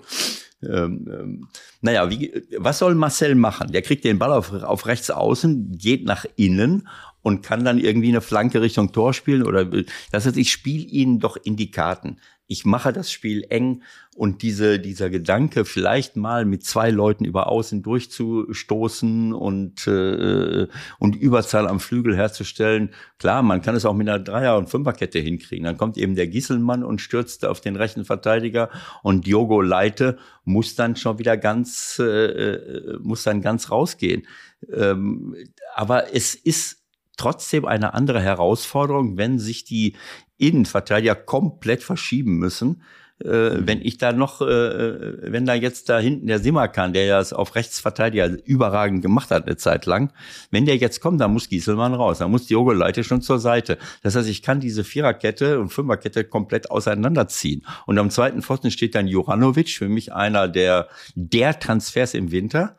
Ähm, ähm, naja, wie, was soll Marcel machen? Der kriegt den Ball auf, auf rechts außen, geht nach innen und kann dann irgendwie eine Flanke Richtung Tor spielen oder das heißt, ich spiele ihn doch in die Karten ich mache das Spiel eng und diese, dieser Gedanke, vielleicht mal mit zwei Leuten über Außen durchzustoßen und, äh, und Überzahl am Flügel herzustellen. Klar, man kann es auch mit einer Dreier- und Fünferkette hinkriegen. Dann kommt eben der Gisselmann und stürzt auf den rechten Verteidiger und Diogo Leite muss dann schon wieder ganz, äh, äh muss dann ganz rausgehen. Ähm, aber es ist trotzdem eine andere Herausforderung, wenn sich die Innenverteidiger komplett verschieben müssen. Äh, mhm. wenn ich da noch, äh, äh, wenn da jetzt da hinten der Simmer kann, der ja es auf Rechtsverteidiger überragend gemacht hat eine Zeit lang, wenn der jetzt kommt, dann muss Gieselmann raus, dann muss Diogo Leite schon zur Seite. Das heißt, ich kann diese Viererkette und Fünferkette komplett auseinanderziehen. Und am zweiten Pfosten steht dann Juranovic, für mich einer der, der Transfers im Winter,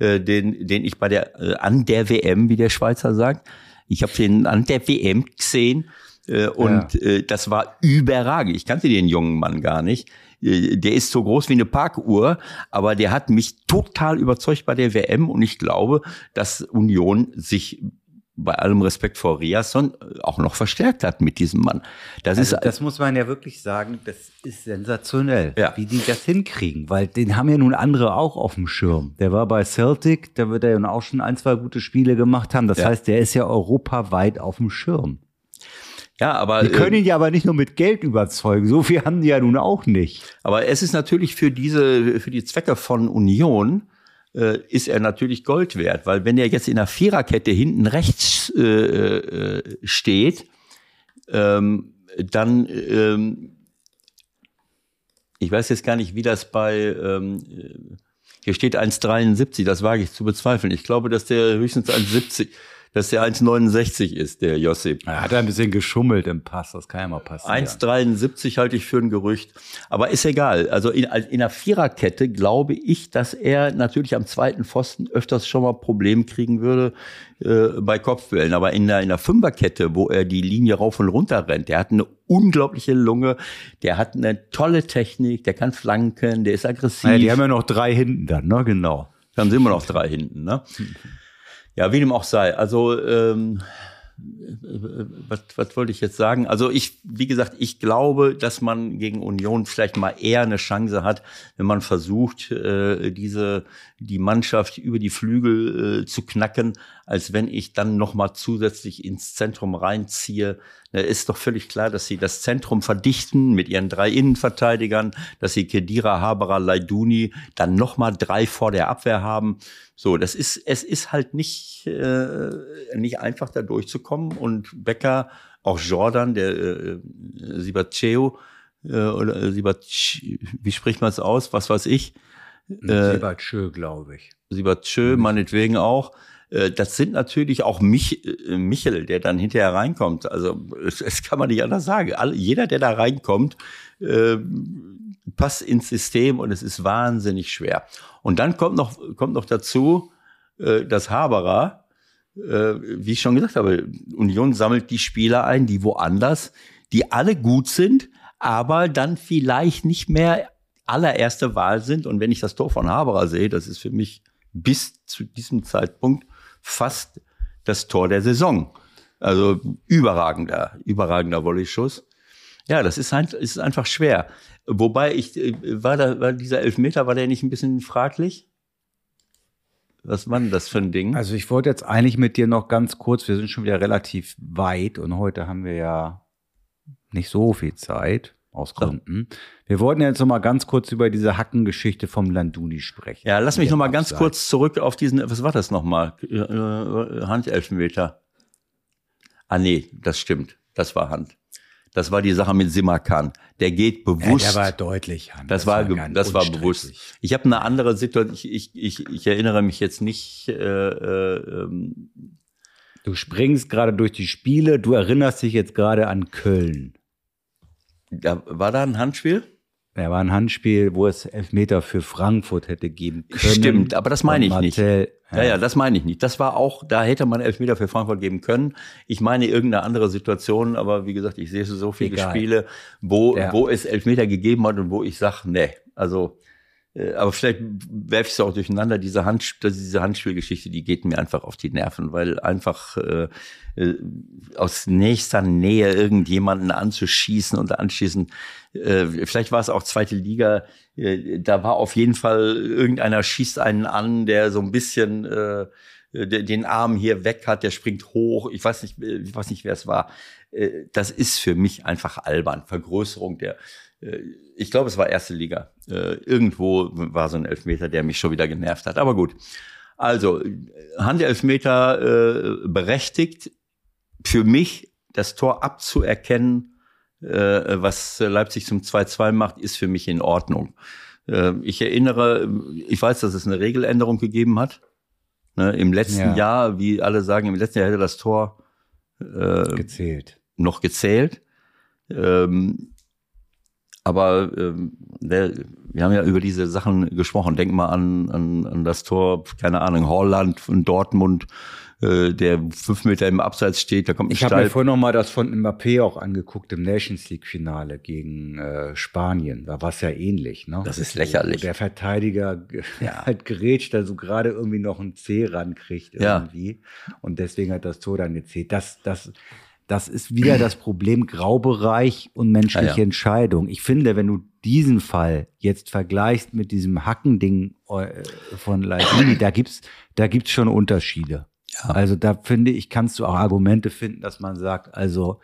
äh, den, den ich bei der, äh, an der WM, wie der Schweizer sagt, ich habe den an der WM gesehen äh, und ja. äh, das war überragend. Ich kannte den jungen Mann gar nicht. Äh, der ist so groß wie eine Parkuhr, aber der hat mich total überzeugt bei der WM und ich glaube, dass Union sich bei allem Respekt vor Riasson äh, auch noch verstärkt hat mit diesem Mann. Das also ist das muss man ja wirklich sagen, das ist sensationell, ja. wie die das hinkriegen, weil den haben ja nun andere auch auf dem Schirm. Der war bei Celtic, da wird er ja auch schon ein, zwei gute Spiele gemacht haben. Das ja. heißt, der ist ja europaweit auf dem Schirm. Ja, aber. Die können ihn ja aber nicht nur mit Geld überzeugen. So viel haben die ja nun auch nicht. Aber es ist natürlich für diese, für die Zwecke von Union, äh, ist er natürlich Gold wert, weil wenn er jetzt in der Viererkette hinten rechts äh, äh, steht, ähm, dann ähm, ich weiß jetzt gar nicht, wie das bei ähm, hier steht 1,73, das wage ich zu bezweifeln. Ich glaube, dass der höchstens 1,70 dass der 1,69 ist, der Josip. Er hat ein bisschen geschummelt im Pass, das kann ja mal passieren. 1,73 halte ich für ein Gerücht. Aber ist egal. Also in, in einer Viererkette glaube ich, dass er natürlich am zweiten Pfosten öfters schon mal Problem kriegen würde äh, bei Kopfwellen. Aber in der, in der Fünferkette, wo er die Linie rauf und runter rennt, der hat eine unglaubliche Lunge, der hat eine tolle Technik, der kann flanken, der ist aggressiv. Ja, die haben ja noch drei hinten dann, ne? Genau. Dann sind wir noch drei hinten, ne? Ja, wie dem auch sei. Also ähm, was, was wollte ich jetzt sagen? Also ich, wie gesagt, ich glaube, dass man gegen Union vielleicht mal eher eine Chance hat, wenn man versucht, äh, diese die Mannschaft über die Flügel äh, zu knacken, als wenn ich dann noch mal zusätzlich ins Zentrum reinziehe. Ist doch völlig klar, dass sie das Zentrum verdichten mit ihren drei Innenverteidigern, dass sie Kedira, Haberer, Leiduni dann noch mal drei vor der Abwehr haben. So, das ist es ist halt nicht äh, nicht einfach da durchzukommen und Becker, auch Jordan, der äh, Sibacheo äh, oder äh, wie spricht man es aus? Was weiß ich? Äh, Sibachö, glaube ich. Sibachö, meinetwegen auch. Äh, das sind natürlich auch Mich, äh, Michel, der dann hinterher reinkommt. Also das kann man nicht anders sagen. Jeder, der da reinkommt, äh, passt ins System und es ist wahnsinnig schwer. Und dann kommt noch, kommt noch dazu, dass Haberer, wie ich schon gesagt habe, Union sammelt die Spieler ein, die woanders, die alle gut sind, aber dann vielleicht nicht mehr allererste Wahl sind. Und wenn ich das Tor von Haberer sehe, das ist für mich bis zu diesem Zeitpunkt fast das Tor der Saison. Also überragender, überragender Volley-Schuss. Ja, das ist, ein, ist einfach schwer. Wobei ich, äh, war da, war dieser Elfmeter, war der nicht ein bisschen fraglich? Was war denn das für ein Ding? Also ich wollte jetzt eigentlich mit dir noch ganz kurz, wir sind schon wieder relativ weit und heute haben wir ja nicht so viel Zeit aus Gründen. So. Wir wollten jetzt noch mal ganz kurz über diese Hackengeschichte vom Landuni sprechen. Ja, lass mich noch mal ganz kurz zurück auf diesen, was war das noch mal? Äh, äh, Handelfmeter. Ah nee, das stimmt. Das war Hand. Das war die Sache mit Simakan. Der geht bewusst. Ja, der war deutlich Hand. Das, war, ganz das war bewusst. Ich habe eine andere Situation. Ich, ich, ich, ich erinnere mich jetzt nicht. Äh, äh, ähm, Du springst gerade durch die Spiele, du erinnerst dich jetzt gerade an Köln. Da, war da ein Handspiel? Da war ein Handspiel, wo es Elfmeter für Frankfurt hätte geben können. Stimmt, aber das meine ich nicht. Martel, Ja, ja, das meine ich nicht. Das war auch, da hätte man Elfmeter für Frankfurt geben können. Ich meine irgendeine andere Situation, aber wie gesagt, ich sehe so viele Egal. Spiele, wo, Ja. wo es Elfmeter gegeben hat und wo ich sage, nee, also, aber vielleicht werfe ich es auch durcheinander. Diese, Hand, diese Handspielgeschichte, die geht mir einfach auf die Nerven, weil einfach äh, äh, aus nächster Nähe irgendjemanden anzuschießen und anschließend, äh, vielleicht war es auch zweite Liga, äh, da war auf jeden Fall irgendeiner schießt einen an, der so ein bisschen äh, den Arm hier weg hat, der springt hoch. Ich weiß nicht, äh, ich weiß nicht, wer es war. Äh, Das ist für mich einfach albern. Vergrößerung der, äh, ich glaube, es war erste Liga. Äh, Irgendwo war so ein Elfmeter, der mich schon wieder genervt hat. Aber gut. Also, äh, Handelfmeter äh, berechtigt. Für mich das Tor abzuerkennen, äh, was Leipzig zum 2-2 macht, ist für mich in Ordnung. Äh, ich erinnere, ich weiß, dass es eine Regeländerung gegeben hat. Ne, Im letzten Ja. Jahr, wie alle sagen, im letzten Jahr hätte das Tor äh, gezählt. noch gezählt. Ähm, aber ähm, der, wir haben ja über diese Sachen gesprochen. Denk mal an, an, an das Tor, keine Ahnung, Holland von Dortmund, äh, der fünf Meter im Abseits steht, da kommt Ich habe mir vorhin noch mal das von Mbappé auch angeguckt im Nations League Finale gegen äh, Spanien. Da war es ja ähnlich. Ne? Das ist lächerlich. Der Verteidiger ge- Ja. halt gerätscht, also gerade irgendwie noch ein C rankriegt Ja. irgendwie. Und deswegen hat das Tor dann gezählt. Das, das, das ist wieder das Problem Graubereich und menschliche Ja, ja. Entscheidung. Ich finde, wenn du diesen Fall jetzt vergleichst mit diesem Hackending äh, von Leitini, da gibt's, da gibt's schon Unterschiede. Ja. Also da finde ich, kannst du auch Argumente finden, dass man sagt, also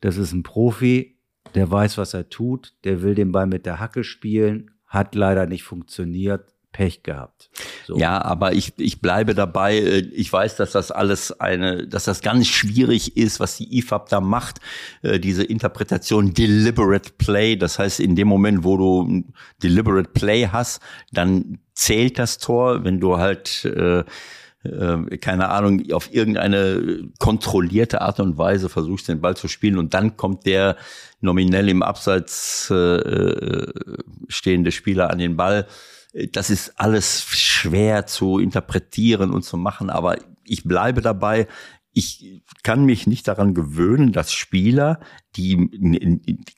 das ist ein Profi, der weiß, was er tut, der will den Ball mit der Hacke spielen, hat leider nicht funktioniert, Pech gehabt. So. Ja, aber ich, ich bleibe dabei. äh, Ich weiß, dass das alles eine, dass das ganz schwierig ist, was die IFAB da macht. äh, Diese Interpretation deliberate play. Das heißt, in dem Moment, wo du deliberate play hast, dann zählt das Tor. Wenn du halt, äh, äh, keine Ahnung, auf irgendeine kontrollierte Art und Weise versuchst, den Ball zu spielen und dann kommt der nominell im Abseits äh, stehende Spieler an den Ball. Das ist alles schwer zu interpretieren und zu machen, aber ich bleibe dabei. Ich kann mich nicht daran gewöhnen, dass Spieler, die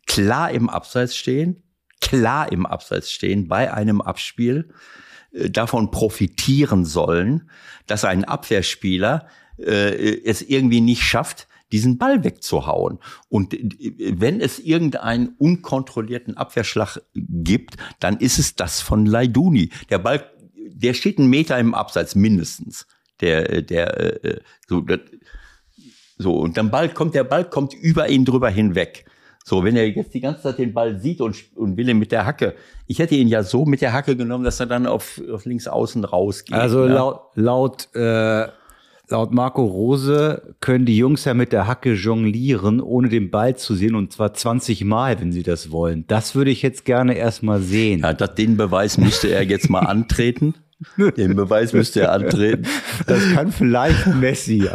klar im Abseits stehen, klar im Abseits stehen bei einem Abspiel, äh, davon profitieren sollen, dass ein Abwehrspieler äh, es irgendwie nicht schafft, diesen Ball wegzuhauen. Und äh, wenn es irgendeinen unkontrollierten Abwehrschlag gibt, dann ist es das von Leiduni. Der Ball, der steht einen Meter im Abseits mindestens. Der, äh, der, äh, so, das, so, und dann Ball kommt, der Ball kommt über ihn drüber hinweg. So, wenn er jetzt die ganze Zeit den Ball sieht und, und will ihn mit der Hacke, ich hätte ihn ja so mit der Hacke genommen, dass er dann auf, auf links außen rausgeht. Also laut, laut, äh, laut Marco Rose können die Jungs ja mit der Hacke jonglieren, ohne den Ball zu sehen, und zwar 20 Mal, wenn sie das wollen. Das würde ich jetzt gerne erstmal sehen. Ja, das, den Beweis müsste er jetzt mal antreten. Den Beweis müsste er antreten. Das kann vielleicht Messi,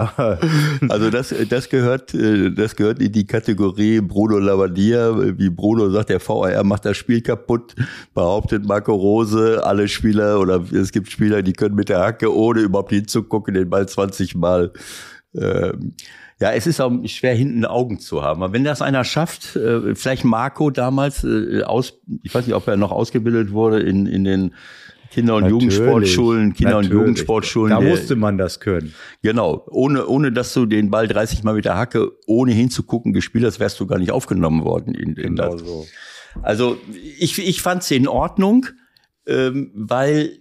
Also das, das gehört, äh, das gehört in die Kategorie Bruno Labbadia. Wie Bruno sagt, der VAR macht das Spiel kaputt, behauptet Marco Rose, alle Spieler oder es gibt Spieler, die können mit der Hacke, ohne überhaupt hinzugucken, den Ball 20 Mal. Ähm, ja, es ist auch schwer, hinten Augen zu haben. Aber wenn das einer schafft, äh, vielleicht Marco damals, äh, aus, ich weiß nicht, ob er noch ausgebildet wurde in, in den Kinder- und Natürlich, Jugendsportschulen, Kinder- und natürlich. Jugendsportschulen. Da der- musste man das können. Genau, ohne, ohne dass du den Ball 30 Mal mit der Hacke, ohne hinzugucken, gespielt hast, wärst du gar nicht aufgenommen worden. In, in das. so. Also ich, ich fand es in Ordnung, ähm, weil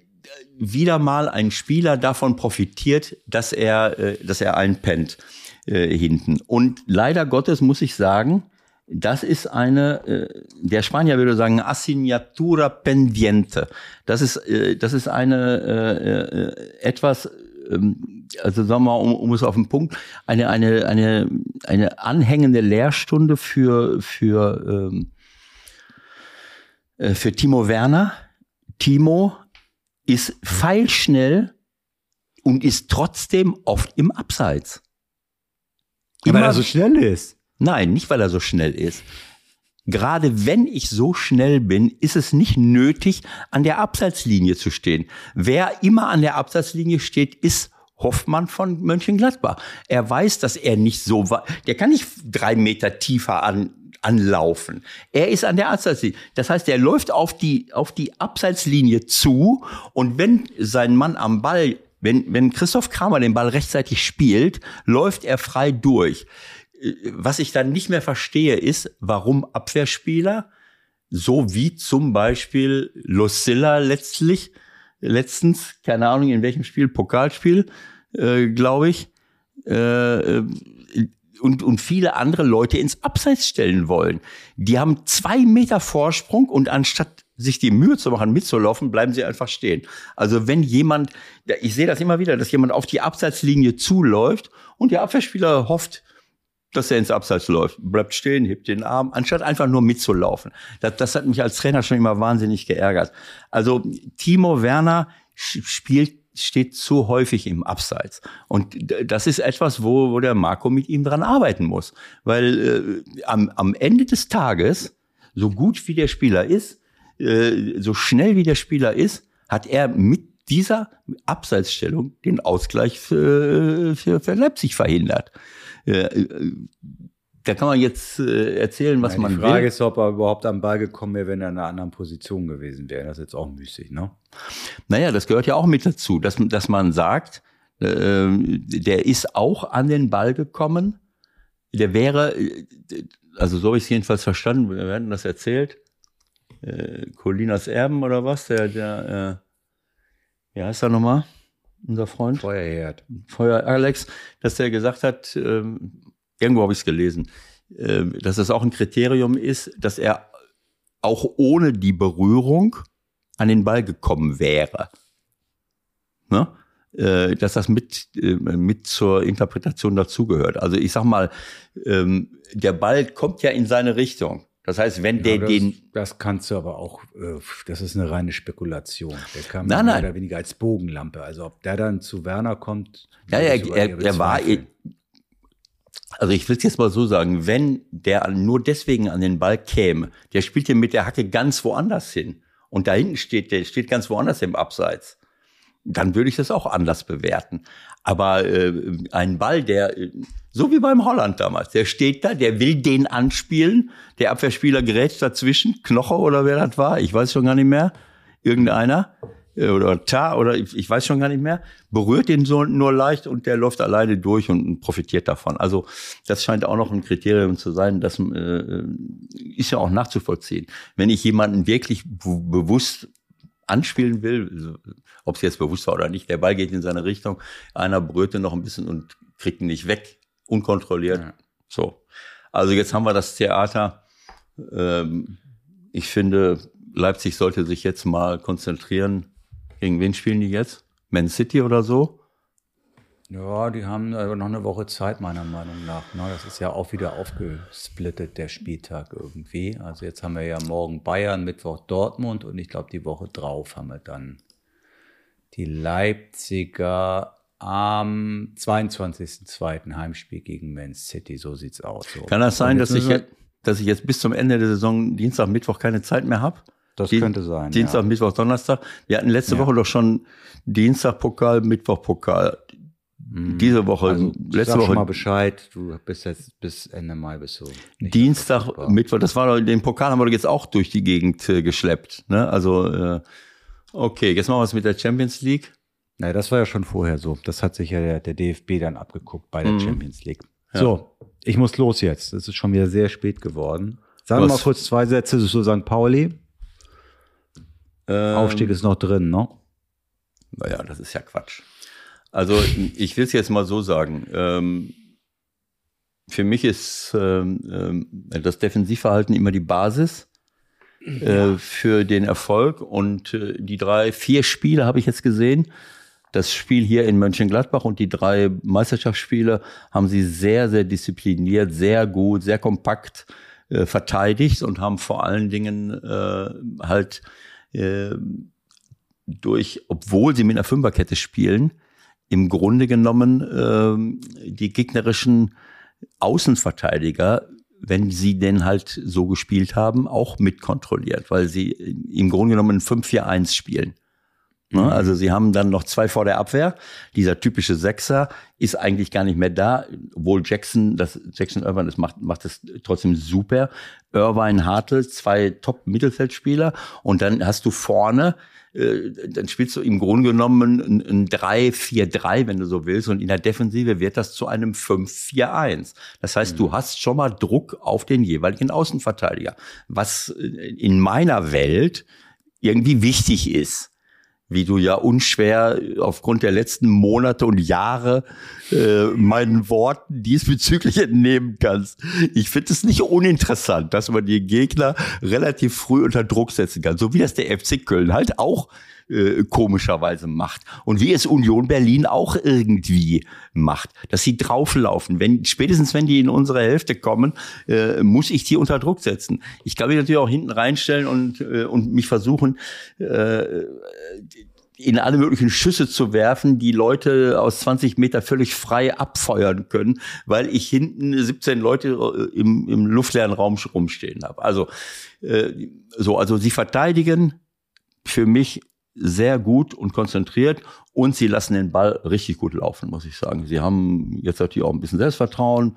wieder mal ein Spieler davon profitiert, dass er, äh, dass er einpennt äh, hinten. Und leider Gottes muss ich sagen, das ist eine, äh, der Spanier würde sagen, Assignatura pendiente. Das ist, äh, das ist eine äh, etwas, ähm, also sagen wir mal, um, um es auf den Punkt, eine, eine, eine, eine anhängende Lehrstunde für, für, ähm, äh, für Timo Werner. Timo ist feilschnell und ist trotzdem oft im Abseits. Immer, weil er so schnell ist. Nein, nicht weil er so schnell ist. Gerade wenn ich so schnell bin, ist es nicht nötig, an der Abseitslinie zu stehen. Wer immer an der Abseitslinie steht, ist Hoffmann von Mönchengladbach. Er weiß, dass er nicht so war. Der kann nicht drei Meter tiefer an, anlaufen. Er ist an der Abseitslinie. Das heißt, er läuft auf die, auf die Abseitslinie zu und wenn sein Mann am Ball, wenn, wenn Christoph Kramer den Ball rechtzeitig spielt, läuft er frei durch. Was ich dann nicht mehr verstehe, ist, warum Abwehrspieler, so wie zum Beispiel Lucilla letztlich, letztens, keine Ahnung in welchem Spiel, Pokalspiel, äh, glaube ich, äh, und, und viele andere Leute ins Abseits stellen wollen. Die haben zwei Meter Vorsprung und anstatt sich die Mühe zu machen, mitzulaufen, bleiben sie einfach stehen. Also wenn jemand, ich sehe das immer wieder, dass jemand auf die Abseitslinie zuläuft und der Abwehrspieler hofft, dass er ins Abseits läuft, bleibt stehen, hebt den Arm, anstatt einfach nur mitzulaufen. Das, das hat mich als Trainer schon immer wahnsinnig geärgert. Also Timo Werner spielt steht zu häufig im Abseits. Und das ist etwas, wo, wo der Marco mit ihm dran arbeiten muss. Weil äh, am, am Ende des Tages, so gut wie der Spieler ist, äh, so schnell wie der Spieler ist, hat er mit dieser Abseitsstellung den Ausgleich für, für, für Leipzig verhindert. Äh, da kann man jetzt äh, erzählen, was Nein, man will. Die Frage ist, ob er überhaupt am Ball gekommen wäre, wenn er in einer anderen Position gewesen wäre. Das ist jetzt auch müßig, ne? Naja, das gehört ja auch mit dazu, dass, dass man sagt, äh, der ist auch an den Ball gekommen. Der wäre, äh, also so habe ich es jedenfalls verstanden, wir werden das erzählt. Äh, Colinas Erben oder was, der, der, äh, wie heißt er nochmal? Unser Freund? Feuerherd. Feuer Alex, dass der gesagt hat, ähm, irgendwo habe ich es gelesen, äh, dass das auch ein Kriterium ist, dass er auch ohne die Berührung an den Ball gekommen wäre. Ne? Äh, dass das mit, äh, mit zur Interpretation dazugehört. Also ich sag mal, ähm, der Ball kommt ja in seine Richtung. Das heißt, wenn Ja, der das, den das kannst du aber auch, äh, das ist eine reine Spekulation. Der kam Nein, mehr nein. oder weniger als Bogenlampe. Also ob der dann zu Werner kommt, Ja, er, eher er war, bezweifeln. also ich will es jetzt mal so sagen, wenn der nur deswegen an den Ball käme, der spielt ja mit der Hacke ganz woanders hin und da hinten steht, der steht ganz woanders im Abseits, dann würde ich das auch anders bewerten. Aber äh, ein Ball, der, äh, so wie beim Holland damals, der steht da, der will den anspielen, der Abwehrspieler gerät dazwischen, Knoche oder wer das war, ich weiß schon gar nicht mehr, irgendeiner. Äh, oder Ta oder ich, weiß schon gar nicht mehr, berührt den so nur leicht und der läuft alleine durch und profitiert davon. Also das scheint auch noch ein Kriterium zu sein, das äh, ist ja auch nachzuvollziehen. Wenn ich jemanden wirklich bewusst anspielen will, ob es jetzt bewusst war oder nicht, der Ball geht in seine Richtung, einer ihn noch ein bisschen und kriegt ihn nicht weg, unkontrolliert. Ja. So. Also jetzt haben wir das Theater. Ähm, ich finde, Leipzig sollte sich jetzt mal konzentrieren. Gegen wen spielen die jetzt? Man City oder so? Ja, die haben aber noch eine Woche Zeit, meiner Meinung nach. Ne? Das ist ja auch wieder aufgesplittet, der Spieltag irgendwie. Also jetzt haben wir ja morgen Bayern, Mittwoch Dortmund und ich glaube, die Woche drauf haben wir dann die Leipziger am 22.02. Heimspiel gegen Man City. So sieht's aus. So. Kann das sein, dass ich, jetzt, dass ich jetzt bis zum Ende der Saison Dienstag, Mittwoch keine Zeit mehr habe? Das Dien- könnte sein. Dienstag, ja. Mittwoch, Donnerstag. Wir hatten letzte Ja. Woche doch schon Dienstag Pokal, Mittwoch Pokal. Diese Woche, Also, letzte sag schon mal Woche Bescheid. Du bist jetzt bis Ende Mai du nicht Dienstag. Mittwoch. Das war doch, den Pokal haben wir doch jetzt auch durch die Gegend äh, geschleppt. Ne? Also äh, okay, jetzt machen wir es mit der Champions League. Naja, das war ja schon vorher so. Das hat sich ja der, der DFB dann abgeguckt bei der Mhm. Champions League. So, ich muss los jetzt. Es ist schon wieder sehr spät geworden. Sagen wir mal kurz zwei Sätze zu St. Pauli. Ähm, Aufstieg ist noch drin, ne? Naja, das ist ja Quatsch. Also ich will es jetzt mal so sagen. Ähm, für mich ist ähm, ähm, das Defensivverhalten immer die Basis äh, für den Erfolg. Und äh, die drei, vier Spiele habe ich jetzt gesehen. Das Spiel hier in Mönchengladbach und die drei Meisterschaftsspiele haben sie sehr, sehr diszipliniert, sehr gut, sehr kompakt äh, verteidigt und haben vor allen Dingen äh, halt äh, durch, obwohl sie mit einer Fünferkette spielen, im Grunde genommen äh, die gegnerischen Außenverteidiger, wenn sie denn halt so gespielt haben, auch mitkontrolliert, weil sie im Grunde genommen 5-4-1 spielen. Ne? Mhm. Also sie haben dann noch zwei vor der Abwehr. Dieser typische Sechser ist eigentlich gar nicht mehr da, obwohl Jackson, das Jackson Irvine das macht, macht das trotzdem super. Irvine Hartl, zwei Top-Mittelfeldspieler und dann hast du vorne äh, dann spielst du im Grunde genommen ein, ein 3-4-3, wenn du so willst, und in der Defensive wird das zu einem 5-4-1. Das heißt, mhm. du hast schon mal Druck auf den jeweiligen Außenverteidiger, was in meiner Welt irgendwie wichtig ist wie du ja unschwer aufgrund der letzten Monate und Jahre äh, meinen Worten diesbezüglich entnehmen kannst. Ich finde es nicht uninteressant, dass man die Gegner relativ früh unter Druck setzen kann, so wie das der FC Köln halt auch äh, komischerweise macht und wie es Union Berlin auch irgendwie macht, dass sie drauflaufen. Wenn spätestens wenn die in unsere Hälfte kommen, äh, muss ich die unter Druck setzen. Ich kann mich natürlich auch hinten reinstellen und äh, und mich versuchen äh, in alle möglichen Schüsse zu werfen, die Leute aus 20 Meter völlig frei abfeuern können, weil ich hinten 17 Leute äh, im, im luftleeren Raum rumstehen habe. Also äh, so, also sie verteidigen für mich sehr gut und konzentriert und sie lassen den Ball richtig gut laufen, muss ich sagen. Sie haben jetzt natürlich auch ein bisschen Selbstvertrauen.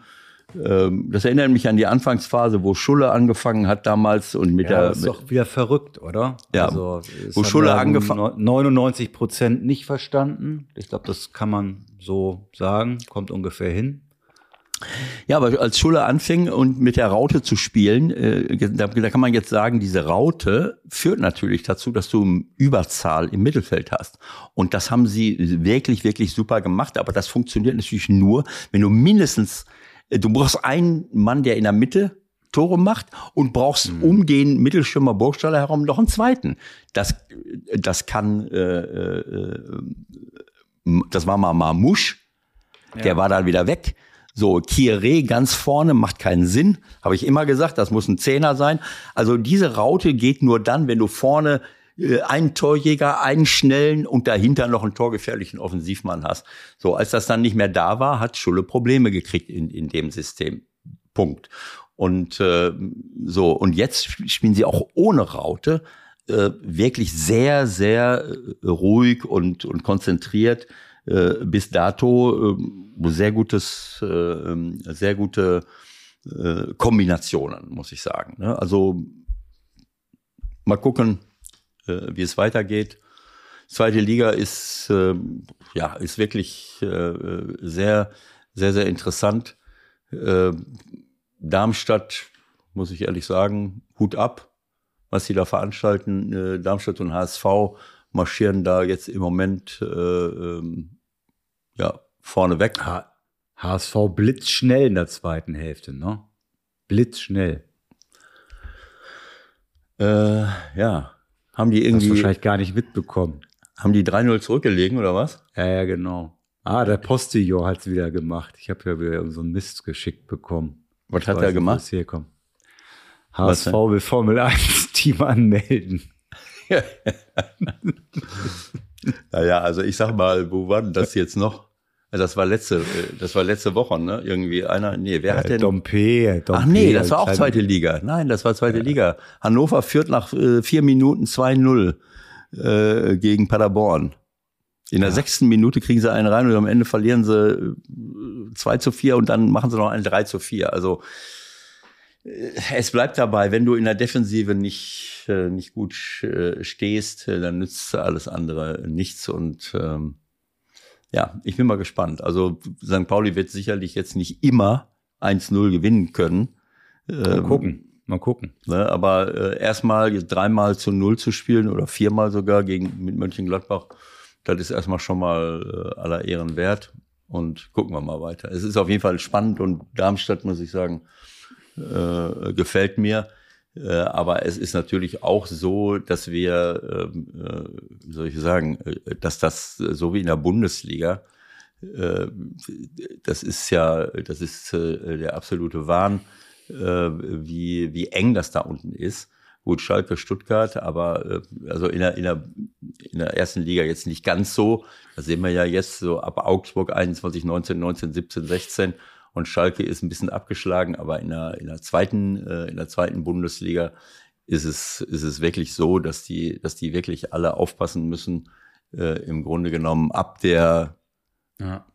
Ähm, das erinnert mich an die Anfangsphase, wo Schulle angefangen hat damals und mit ja, der. Das ist doch wieder verrückt, oder? Ja. Also, wo Schulle angefangen. 99 Prozent nicht verstanden. Ich glaube, das kann man so sagen. Kommt ungefähr hin. Ja, aber als Schulle anfing und mit der Raute zu spielen, äh, da, da, kann man jetzt sagen, diese Raute führt natürlich dazu, dass du Überzahl im Mittelfeld hast. Und das haben sie wirklich, wirklich super gemacht. Aber das funktioniert natürlich nur, wenn du mindestens, äh, du brauchst einen Mann, der in der Mitte Tore macht und brauchst mhm. um den Mittelschirmer Burgstaller herum noch einen zweiten. Das, das kann, äh, äh, das war mal Marmouche, ja. der war dann wieder weg. So, Kieré ganz vorne macht keinen Sinn, habe ich immer gesagt, das muss ein Zehner sein. Also diese Raute geht nur dann, wenn du vorne äh, einen Torjäger, einen schnellen und dahinter noch einen torgefährlichen Offensivmann hast. So, als das dann nicht mehr da war, hat Schulle Probleme gekriegt in, in dem System. Punkt. Und äh, so, und jetzt spielen sie auch ohne Raute äh, wirklich sehr, sehr äh, ruhig und, und konzentriert äh, bis dato äh, sehr gutes, äh, ähm, sehr gute äh, Kombinationen, muss ich sagen. Ne? Also mal gucken, äh, wie es weitergeht. Zweite Liga ist äh, ja ist wirklich äh, sehr sehr sehr interessant. Äh, Darmstadt muss ich ehrlich sagen Hut ab, was sie da veranstalten. Äh, Darmstadt und HSV marschieren da jetzt im Moment äh, ähm, ja, vorne weg. HSV blitzschnell in der zweiten Hälfte, ne? Blitzschnell. Äh, ja. Haben die irgendwie. Hast du wahrscheinlich gar nicht mitbekommen. Haben die 3-0 zurückgelegen oder was? Ja, ja, genau. Ah, der Postillon hat's wieder gemacht. Ich habe ja wieder so einen Mist geschickt bekommen. Was ich hat er gemacht? Hier kommt. HSV will Formel 1 Team anmelden. naja, also ich sag mal, wo war denn das jetzt noch? Das war letzte, äh, das war letzte Woche, ne? Irgendwie einer, nee, wer hat denn? Dompe, Dompe. Ach nee, das war auch zweite Liga. Nein, das war zweite ja. Liga. Hannover führt nach äh, vier Minuten 2-0 äh, gegen Paderborn. In der ja. sechsten Minute kriegen sie einen rein und am Ende verlieren sie äh, 2 zu 4 und dann machen sie noch einen 3 zu 4. Also äh, es bleibt dabei, wenn du in der Defensive nicht, äh, nicht gut äh, stehst, dann nützt alles andere nichts und ähm, ja, ich bin mal gespannt. Also St. Pauli wird sicherlich jetzt nicht immer 1-0 gewinnen können. Mal ähm, gucken, mal gucken. Ne, aber äh, erstmal dreimal zu null zu spielen oder viermal sogar gegen mit Mönchengladbach, das ist erstmal schon mal äh, aller Ehren wert. Und gucken wir mal weiter. Es ist auf jeden Fall spannend und Darmstadt, muss ich sagen, äh, gefällt mir. Äh, aber es ist natürlich auch so, dass wir, ähm, äh, wie soll ich sagen, äh, dass das so wie in der Bundesliga, äh, das ist ja, das ist äh, der absolute Wahn, wie, wie eng das da unten ist. Gut, Schalke, Stuttgart, aber also in der, in, der, in der ersten Liga jetzt nicht ganz so. Da sehen wir ja jetzt so ab Augsburg 21, 19, 19, 17, 16 und Schalke ist ein bisschen abgeschlagen, aber in der, in der zweiten, äh, in der zweiten Bundesliga ist es, ist es wirklich so, dass die, dass die wirklich alle aufpassen müssen, äh, im Grunde genommen ab der, Ja.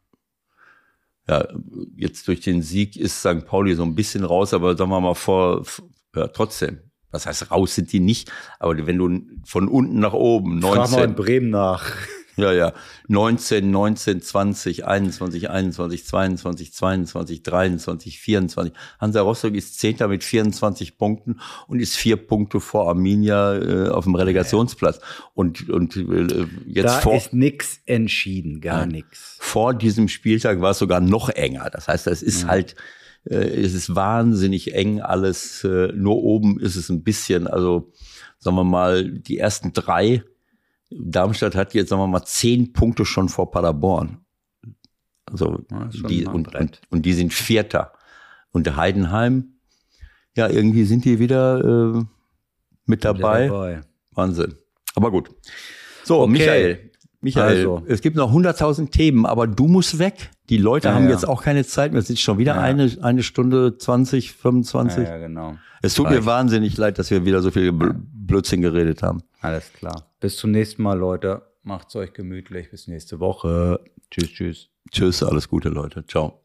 ja, jetzt durch den Sieg ist St. Pauli so ein bisschen raus, aber sagen wir mal vor, ja, trotzdem. Was heißt raus sind die nicht, aber wenn du von unten nach oben, Frag mal in 19, Bremen nach. Ja, ja, 19, 19, 20, 21, 21, 22, 22, 23, 24. Hansa Rostock ist Zehnter mit 24 Punkten und ist vier Punkte vor Arminia äh, auf dem Relegationsplatz. Und, und äh, jetzt Da vor, ist nix entschieden, gar nix. vor diesem Spieltag war es sogar noch enger. Das heißt, es ist halt, äh, es ist wahnsinnig eng alles. Äh, nur oben ist es ein bisschen, also sagen wir mal, die ersten drei. Darmstadt hat jetzt, sagen wir mal, zehn Punkte schon vor Paderborn. Also Ja, die und, und, und die sind Vierter. Und Heidenheim, ja, irgendwie sind die wieder äh, mit dabei. Dabei. Wahnsinn. Aber gut. So, Okay. Michael. Michael, Also. es gibt noch 100.000 Themen, aber du musst weg. Die Leute Ja, haben ja. jetzt auch keine Zeit mehr. Es ist schon wieder Ja. eine, eine Stunde 20, 25. Ja, genau. Es tut mir Reicht. wahnsinnig leid, dass wir wieder so viel Blödsinn geredet haben. Alles klar. Bis zum nächsten Mal, Leute. Macht's euch gemütlich. Bis nächste Woche. Tschüss, tschüss. Tschüss, alles Gute, Leute. Ciao.